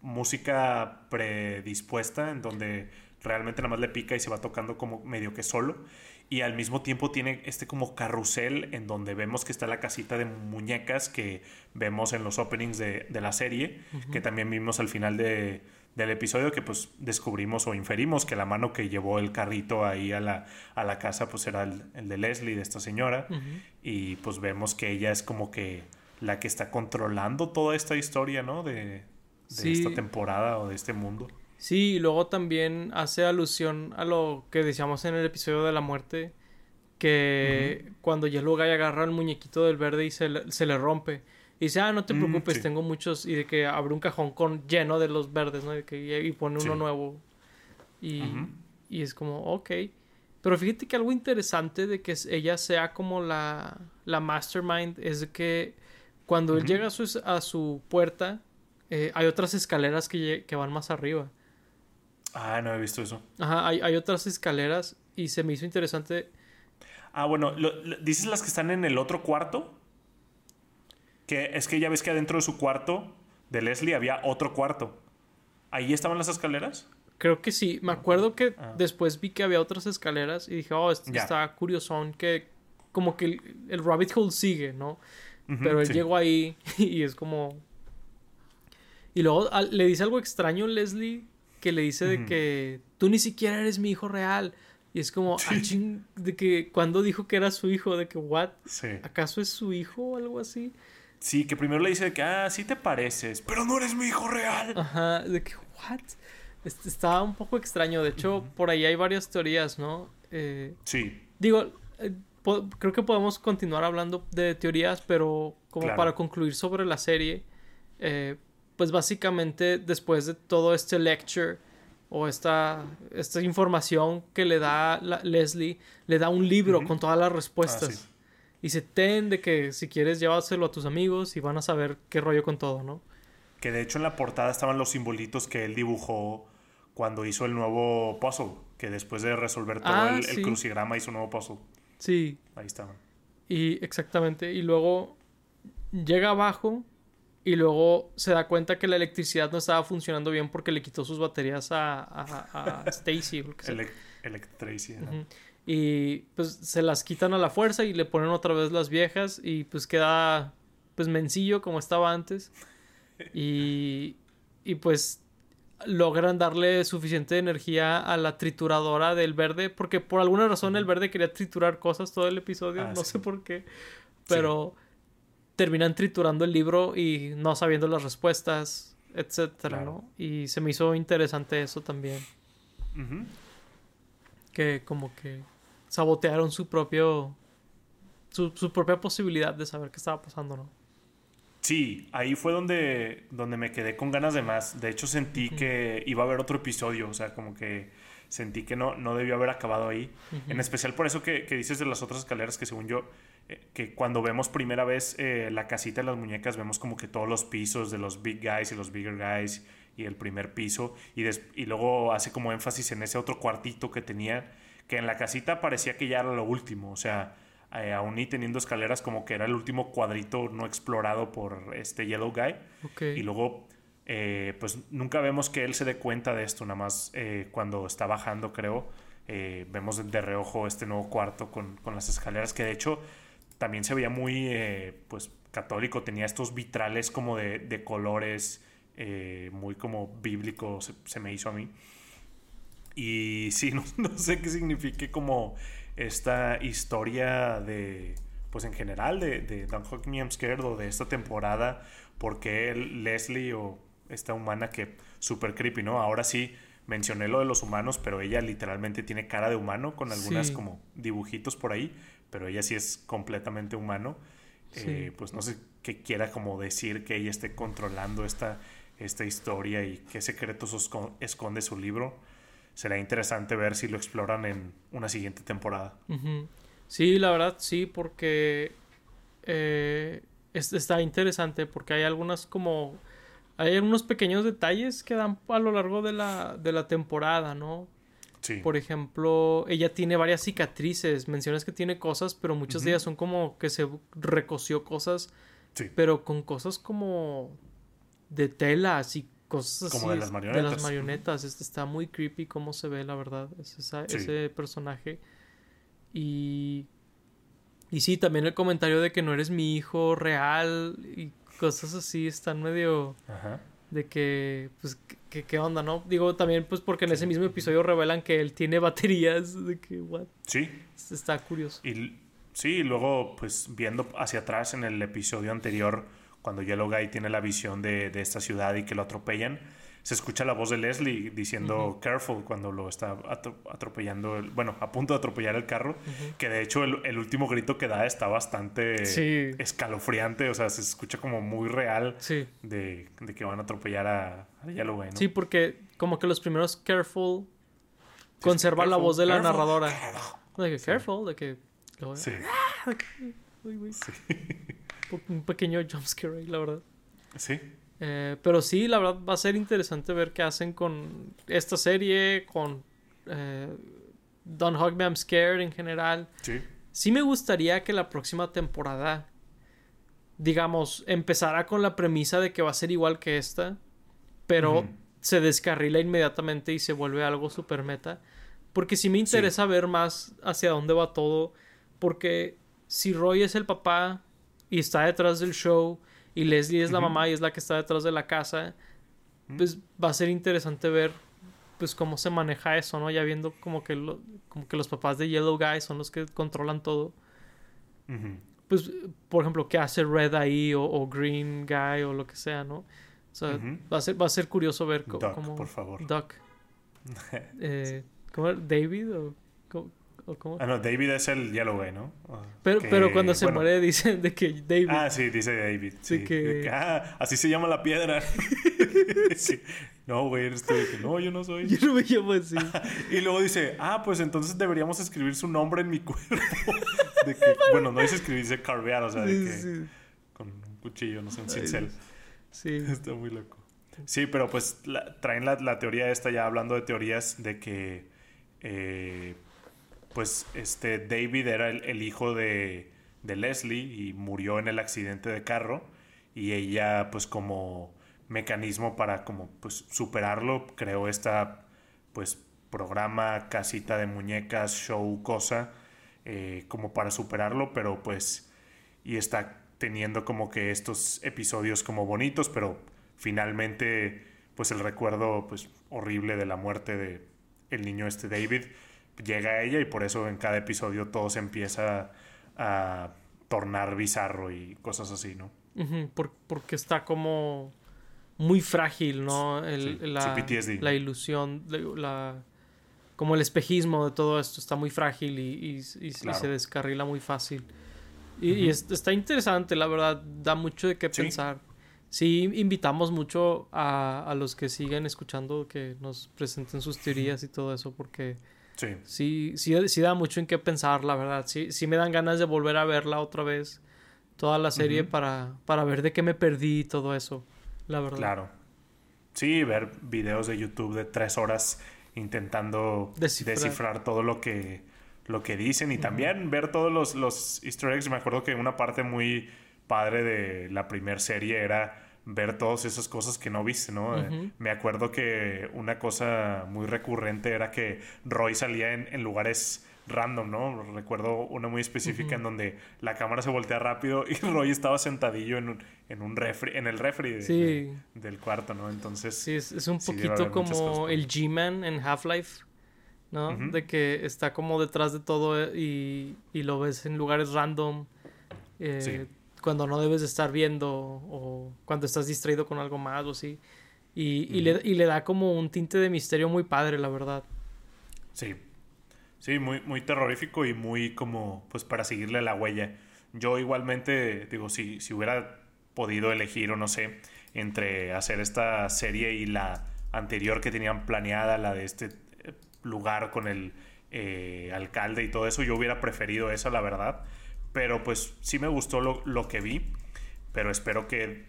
música predispuesta, en donde realmente nada más le pica y se va tocando como medio que solo. Y al mismo tiempo tiene este como carrusel en donde vemos que está la casita de muñecas que vemos en los openings de, la serie, que también vimos al final de, del episodio que pues descubrimos o inferimos que la mano que llevó el carrito ahí a la, a la casa pues era el, de Leslie, de esta señora. Y pues vemos que ella es como que la que está controlando toda esta historia, ¿no? De, de esta temporada o de este mundo. Sí, y luego también hace alusión a lo que decíamos en el episodio de la muerte, que cuando Yellow Guy agarra el muñequito del verde y se se le rompe y dice, ah, no te mm, preocupes, tengo muchos. Y de que abre un cajón con lleno de los verdes, ¿no? Y, que, y pone uno nuevo. Y, y es como, ok. Pero fíjate que algo interesante de que ella sea como la, la mastermind es que cuando él llega a su, a su puerta, eh, hay otras escaleras que, que, van más arriba. Ah, no he visto eso. Ajá, hay, hay otras escaleras y se me hizo interesante. Ah, bueno, ¿dices las que están en el otro cuarto? Que es que ya ves que adentro de su cuarto de Leslie había otro cuarto. ¿Ahí estaban las escaleras? Creo que sí. Me acuerdo que ah. después vi que había otras escaleras y dije, oh, está curiosón que como que el, rabbit hole sigue, ¿no? Pero él llegó ahí y es como... Y luego le dice algo extraño Leslie que le dice de que tú ni siquiera eres mi hijo real. Y es como, ah, de que cuando dijo que era su hijo, de que, ¿what? ¿Acaso es su hijo o algo así? Sí, que primero le dice que, ah, sí te pareces, pero no eres mi hijo real. Ajá, de que, what? Está un poco extraño. De hecho, por ahí hay varias teorías, ¿no? Eh, sí. Digo, eh, creo que podemos continuar hablando de teorías, pero como para concluir sobre la serie, eh, pues básicamente después de todo este lecture o esta, esta información que le da Leslie, le da un libro con todas las respuestas. Ah, y se ten de que si quieres llevárselo a tus amigos y van a saber qué rollo con todo, ¿no? Que de hecho en la portada estaban los simbolitos que él dibujó cuando hizo el nuevo puzzle. Que después de resolver todo Ah, el, el sí. crucigrama hizo un nuevo puzzle. Sí, Ahí estaban. y exactamente. Y luego llega abajo y luego se da cuenta que la electricidad no estaba funcionando bien porque le quitó sus baterías a, a, a Stacy. Electracy, ajá. Ujú. Y pues se las quitan a la fuerza y le ponen otra vez las viejas y pues queda pues mencillo como estaba antes. Y, y pues logran darle suficiente energía a la trituradora del verde porque por alguna razón el verde quería triturar cosas todo el episodio, Ah, no sí. sé por qué, pero terminan triturando el libro y no sabiendo las respuestas, etcétera, Claro. ¿no? Y se me hizo interesante eso también que como que sabotearon su propio su, su propia posibilidad de saber qué estaba pasando, ¿no? Sí, ahí fue donde, donde me quedé con ganas de más. De hecho, sentí que iba a haber otro episodio. O sea, como que sentí que no, no debió haber acabado ahí. En especial por eso que, que dices de las otras escaleras, que según yo, eh, que cuando vemos primera vez eh, la casita de las muñecas, vemos como que todos los pisos de los big guys y los bigger guys y el primer piso. Y, des- y luego hace como énfasis en ese otro cuartito que tenía, que en la casita parecía que ya era lo último. O sea, eh, aún y teniendo escaleras, como que era el último cuadrito no explorado por este Yellow Guy. Ok. Y luego, eh, pues nunca vemos que él se dé cuenta de esto, nada más eh, cuando está bajando, creo, vemos de reojo este nuevo cuarto con, con las escaleras, que de hecho también se veía muy, pues, católico, tenía estos vitrales como de, de colores, muy como bíblico, se, se me hizo a mí. Y sí, no, no sé qué signifique como esta historia de, pues en general, de, de Don't Hug Me I'm Scared o de esta temporada, porque Leslie o esta humana que súper creepy, ¿no? Ahora sí mencioné lo de los humanos, pero ella literalmente tiene cara de humano con algunas Sí. como dibujitos por ahí, pero ella sí es completamente humano. Sí. Eh, pues no sé qué quiera como decir que ella esté controlando esta, esta historia y qué secretos esconde su libro. Será interesante ver si lo exploran en una siguiente temporada. Sí, la verdad sí, porque eh, es- está interesante, porque hay algunas como... Hay algunos pequeños detalles que dan a lo largo de la, de la temporada, ¿no? Sí. Por ejemplo, ella tiene varias cicatrices. Mencionas que tiene cosas, pero muchas de ellas son como que se recoció cosas, sí. pero con cosas como de telas y cosas así. Como de las De marionetas. las marionetas. Este, está muy creepy cómo se ve, la verdad, es- esa- Sí. ese personaje. Y. Y sí, también el comentario de que no eres mi hijo real y cosas así están medio Ajá. de que, pues, ¿qué, qué onda, no? Digo, también, pues, porque en ese mismo episodio revelan que él tiene baterías, de que, what? Sí. Está curioso. Y sí, y luego, pues viendo hacia atrás en el episodio anterior, cuando Yellow Guy tiene la visión de, de esta ciudad y que lo atropellan, se escucha la voz de Leslie diciendo careful cuando lo está atro- atropellando, el- bueno, a punto de atropellar el carro, que de hecho el, el último grito que da está bastante Sí. escalofriante, o sea, se escucha como muy real Sí. de, de que van a atropellar a, a Yellow Guy, ¿no? Sí, porque como que los primeros Careful conservan la careful, voz de la careful. narradora. De que Careful, de que... Sí, Uy, güey. Un pequeño jumpscare ahí, la verdad. sí, Eh, pero sí, la verdad va a ser interesante ver qué hacen con esta serie, con eh, Don't Hug Me I'm Scared en general. sí, Sí me gustaría que la próxima temporada, digamos, empezara con la premisa de que va a ser igual que esta, pero se descarrila inmediatamente y se vuelve algo super meta. Porque sí me interesa ver más hacia dónde va todo, porque si Roy es el papá y está detrás del show y Leslie es la Ujú. mamá y es la que está detrás de la casa, pues va a ser interesante ver pues cómo se maneja eso, ¿no? Ya viendo como que lo- como que los papás de Yellow Guy son los que controlan todo. Ujú. Pues, por ejemplo, qué hace Red ahí o, o Green Guy o lo que sea, ¿no? O sea, Ujú. va, a ser, va a ser curioso ver Duck, cómo... por favor. Duck. Eh, ¿Cómo era? ¿David o? O cómo? Ah, no, David es el Yellow Guy, ¿no? Ah, pero, que, pero cuando se bueno, muere dicen de que David... Ah, sí, dice David. Sí. que, ah, así se llama la piedra. Sí. No, güey, eres tú. No, yo no soy. Yo no me llamo así. Y luego dice, ah, pues entonces deberíamos escribir su nombre en mi cuerpo. De que, bueno, no dice escribir, dice carvear, o sea, de que sí. con un cuchillo, no sé, un Ay, cincel. Sí. Está muy loco. Sí, pero pues traen la, teoría esta ya hablando de teorías de que eh, pues este David era el, hijo de, de, Leslie y murió en el accidente de carro y ella pues como mecanismo para como pues superarlo creó esta pues programa casita de muñecas show cosa eh, como para superarlo pero pues y está teniendo como que estos episodios como bonitos pero finalmente pues el recuerdo pues horrible de la muerte de el niño este David llega a ella y por eso en cada episodio todo se empieza a tornar bizarro y cosas así, ¿no? porque está como muy frágil, ¿no? la, la, ilusión, la, como el espejismo de todo esto está muy frágil y, se descarrila muy fácil. Y, está interesante, la verdad, da mucho de qué pensar sí invitamos mucho a, a, los que siguen escuchando que nos presenten sus teorías y todo eso, porque sí. Sí, sí, da mucho en qué pensar, la verdad. Sí, sí me dan ganas de volver a verla otra vez, toda la serie, para, para ver de qué me perdí y todo eso, la verdad. Claro. Sí, ver videos de YouTube de tres horas intentando descifrar, todo lo que, lo que dicen y también ver todos los, los easter eggs. Me acuerdo que una parte muy padre de la primera serie era ver todas esas cosas que no viste, ¿no? me acuerdo que una cosa muy recurrente era que Roy salía en, lugares random, ¿no? Recuerdo una muy específica en donde la cámara se voltea rápido y Roy estaba sentadillo en un, en un refri, en el refri del cuarto, ¿no? Entonces... Sí, es, un poquito como el G-Man en Half-Life. ¿no? De que está como detrás de todo y, y lo ves en lugares random. Eh, sí cuando no debes de estar viendo o cuando estás distraído con algo más o así. Y, le, da como un tinte de misterio muy padre, la verdad. Sí. Sí, muy, muy terrorífico y muy como, pues para seguirle la huella. Yo igualmente, digo, si, si hubiera podido elegir o no sé, entre hacer esta serie y la anterior que tenían planeada, la de este eh, lugar con el eh, alcalde y todo eso, yo hubiera preferido esa, la verdad. Pero pues sí me gustó lo, que vi. Pero espero que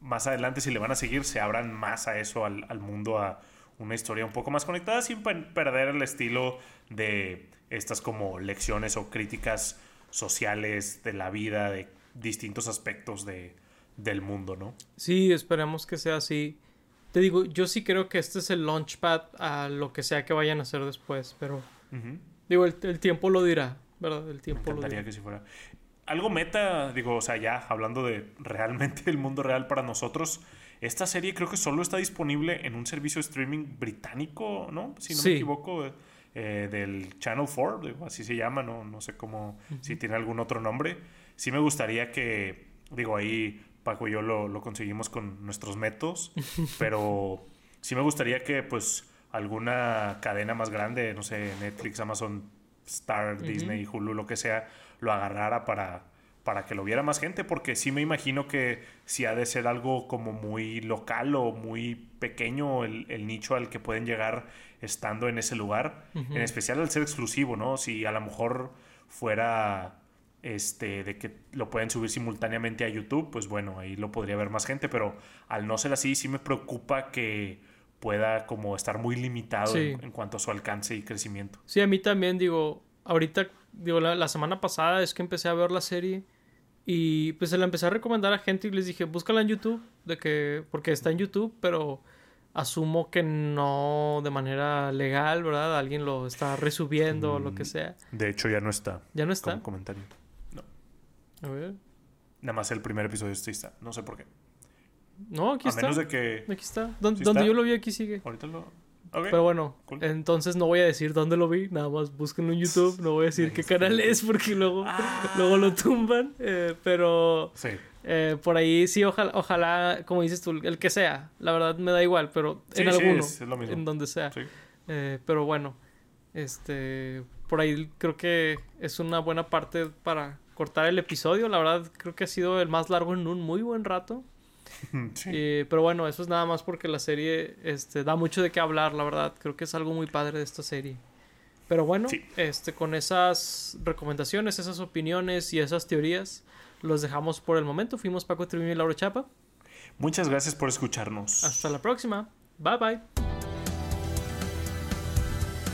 más adelante, si le van a seguir, se abran más a eso, al, mundo, a una historia un poco más conectada, sin perder el estilo de estas como lecciones o críticas sociales de la vida, de distintos aspectos de, del mundo, ¿no? Sí, esperemos que sea así. Te digo, yo sí creo que este es el launchpad a lo que sea que vayan a hacer después, pero digo, el, tiempo lo dirá. ¿Verdad? El tiempo. Me encantaría que si fuera. Algo meta, digo, o sea, ya hablando de realmente el mundo real para nosotros, esta serie creo que solo está disponible en un servicio de streaming británico, ¿no? Si no me equivoco, eh, del Channel 4, así se llama, no, no sé cómo, si tiene algún otro nombre. Sí me gustaría que, digo, ahí Paco y yo lo, lo conseguimos con nuestros métodos, pero sí me gustaría que, pues, alguna cadena más grande, no sé, Netflix, Amazon Star, Disney, Hulu, lo que sea, lo agarrara para, para que lo viera más gente, porque sí me imagino que si ha de ser algo como muy local o muy pequeño el, nicho al que pueden llegar estando en ese lugar, en especial al ser exclusivo, ¿no? Si a lo mejor fuera este de que lo pueden subir simultáneamente a YouTube, pues bueno, ahí lo podría ver más gente, pero al no ser así sí me preocupa que pueda como estar muy limitado en, cuanto a su alcance y crecimiento. Sí, a mí también digo, ahorita, digo, la, semana pasada es que empecé a ver la serie y pues se la empecé a recomendar a gente y les dije, búscala en YouTube, de que, porque está en YouTube, pero asumo que no de manera legal, ¿verdad? Alguien lo está resubiendo o lo que mm, sea. De hecho, ya no está. ¿Ya no está? Como comentario. No. A ver. Nada más el primer episodio está. No sé por qué. No, aquí a está. menos de que. Aquí está. donde yo lo vi, aquí sigue. Ahorita lo. Pero bueno, entonces no voy a decir dónde lo vi, nada más búsquenlo en YouTube, no voy a decir qué canal es porque luego, ah. luego lo tumban, eh, pero sí. eh, por ahí sí, ojalá, ojalá, como dices tú, el que sea, la verdad me da igual, pero en alguno, en donde sea. Eh, pero bueno, este, por ahí creo que es una buena parte para cortar el episodio, la verdad creo que ha sido el más largo en un muy buen rato. Pero bueno, eso es nada más porque la serie este, da mucho de qué hablar, la verdad. Creo que es algo muy padre de esta serie. Pero bueno, este, con esas recomendaciones, esas opiniones y esas teorías, los dejamos por el momento. Fuimos Paco Triviño y Laura Chapa. Muchas gracias por escucharnos. Hasta la próxima. Bye bye.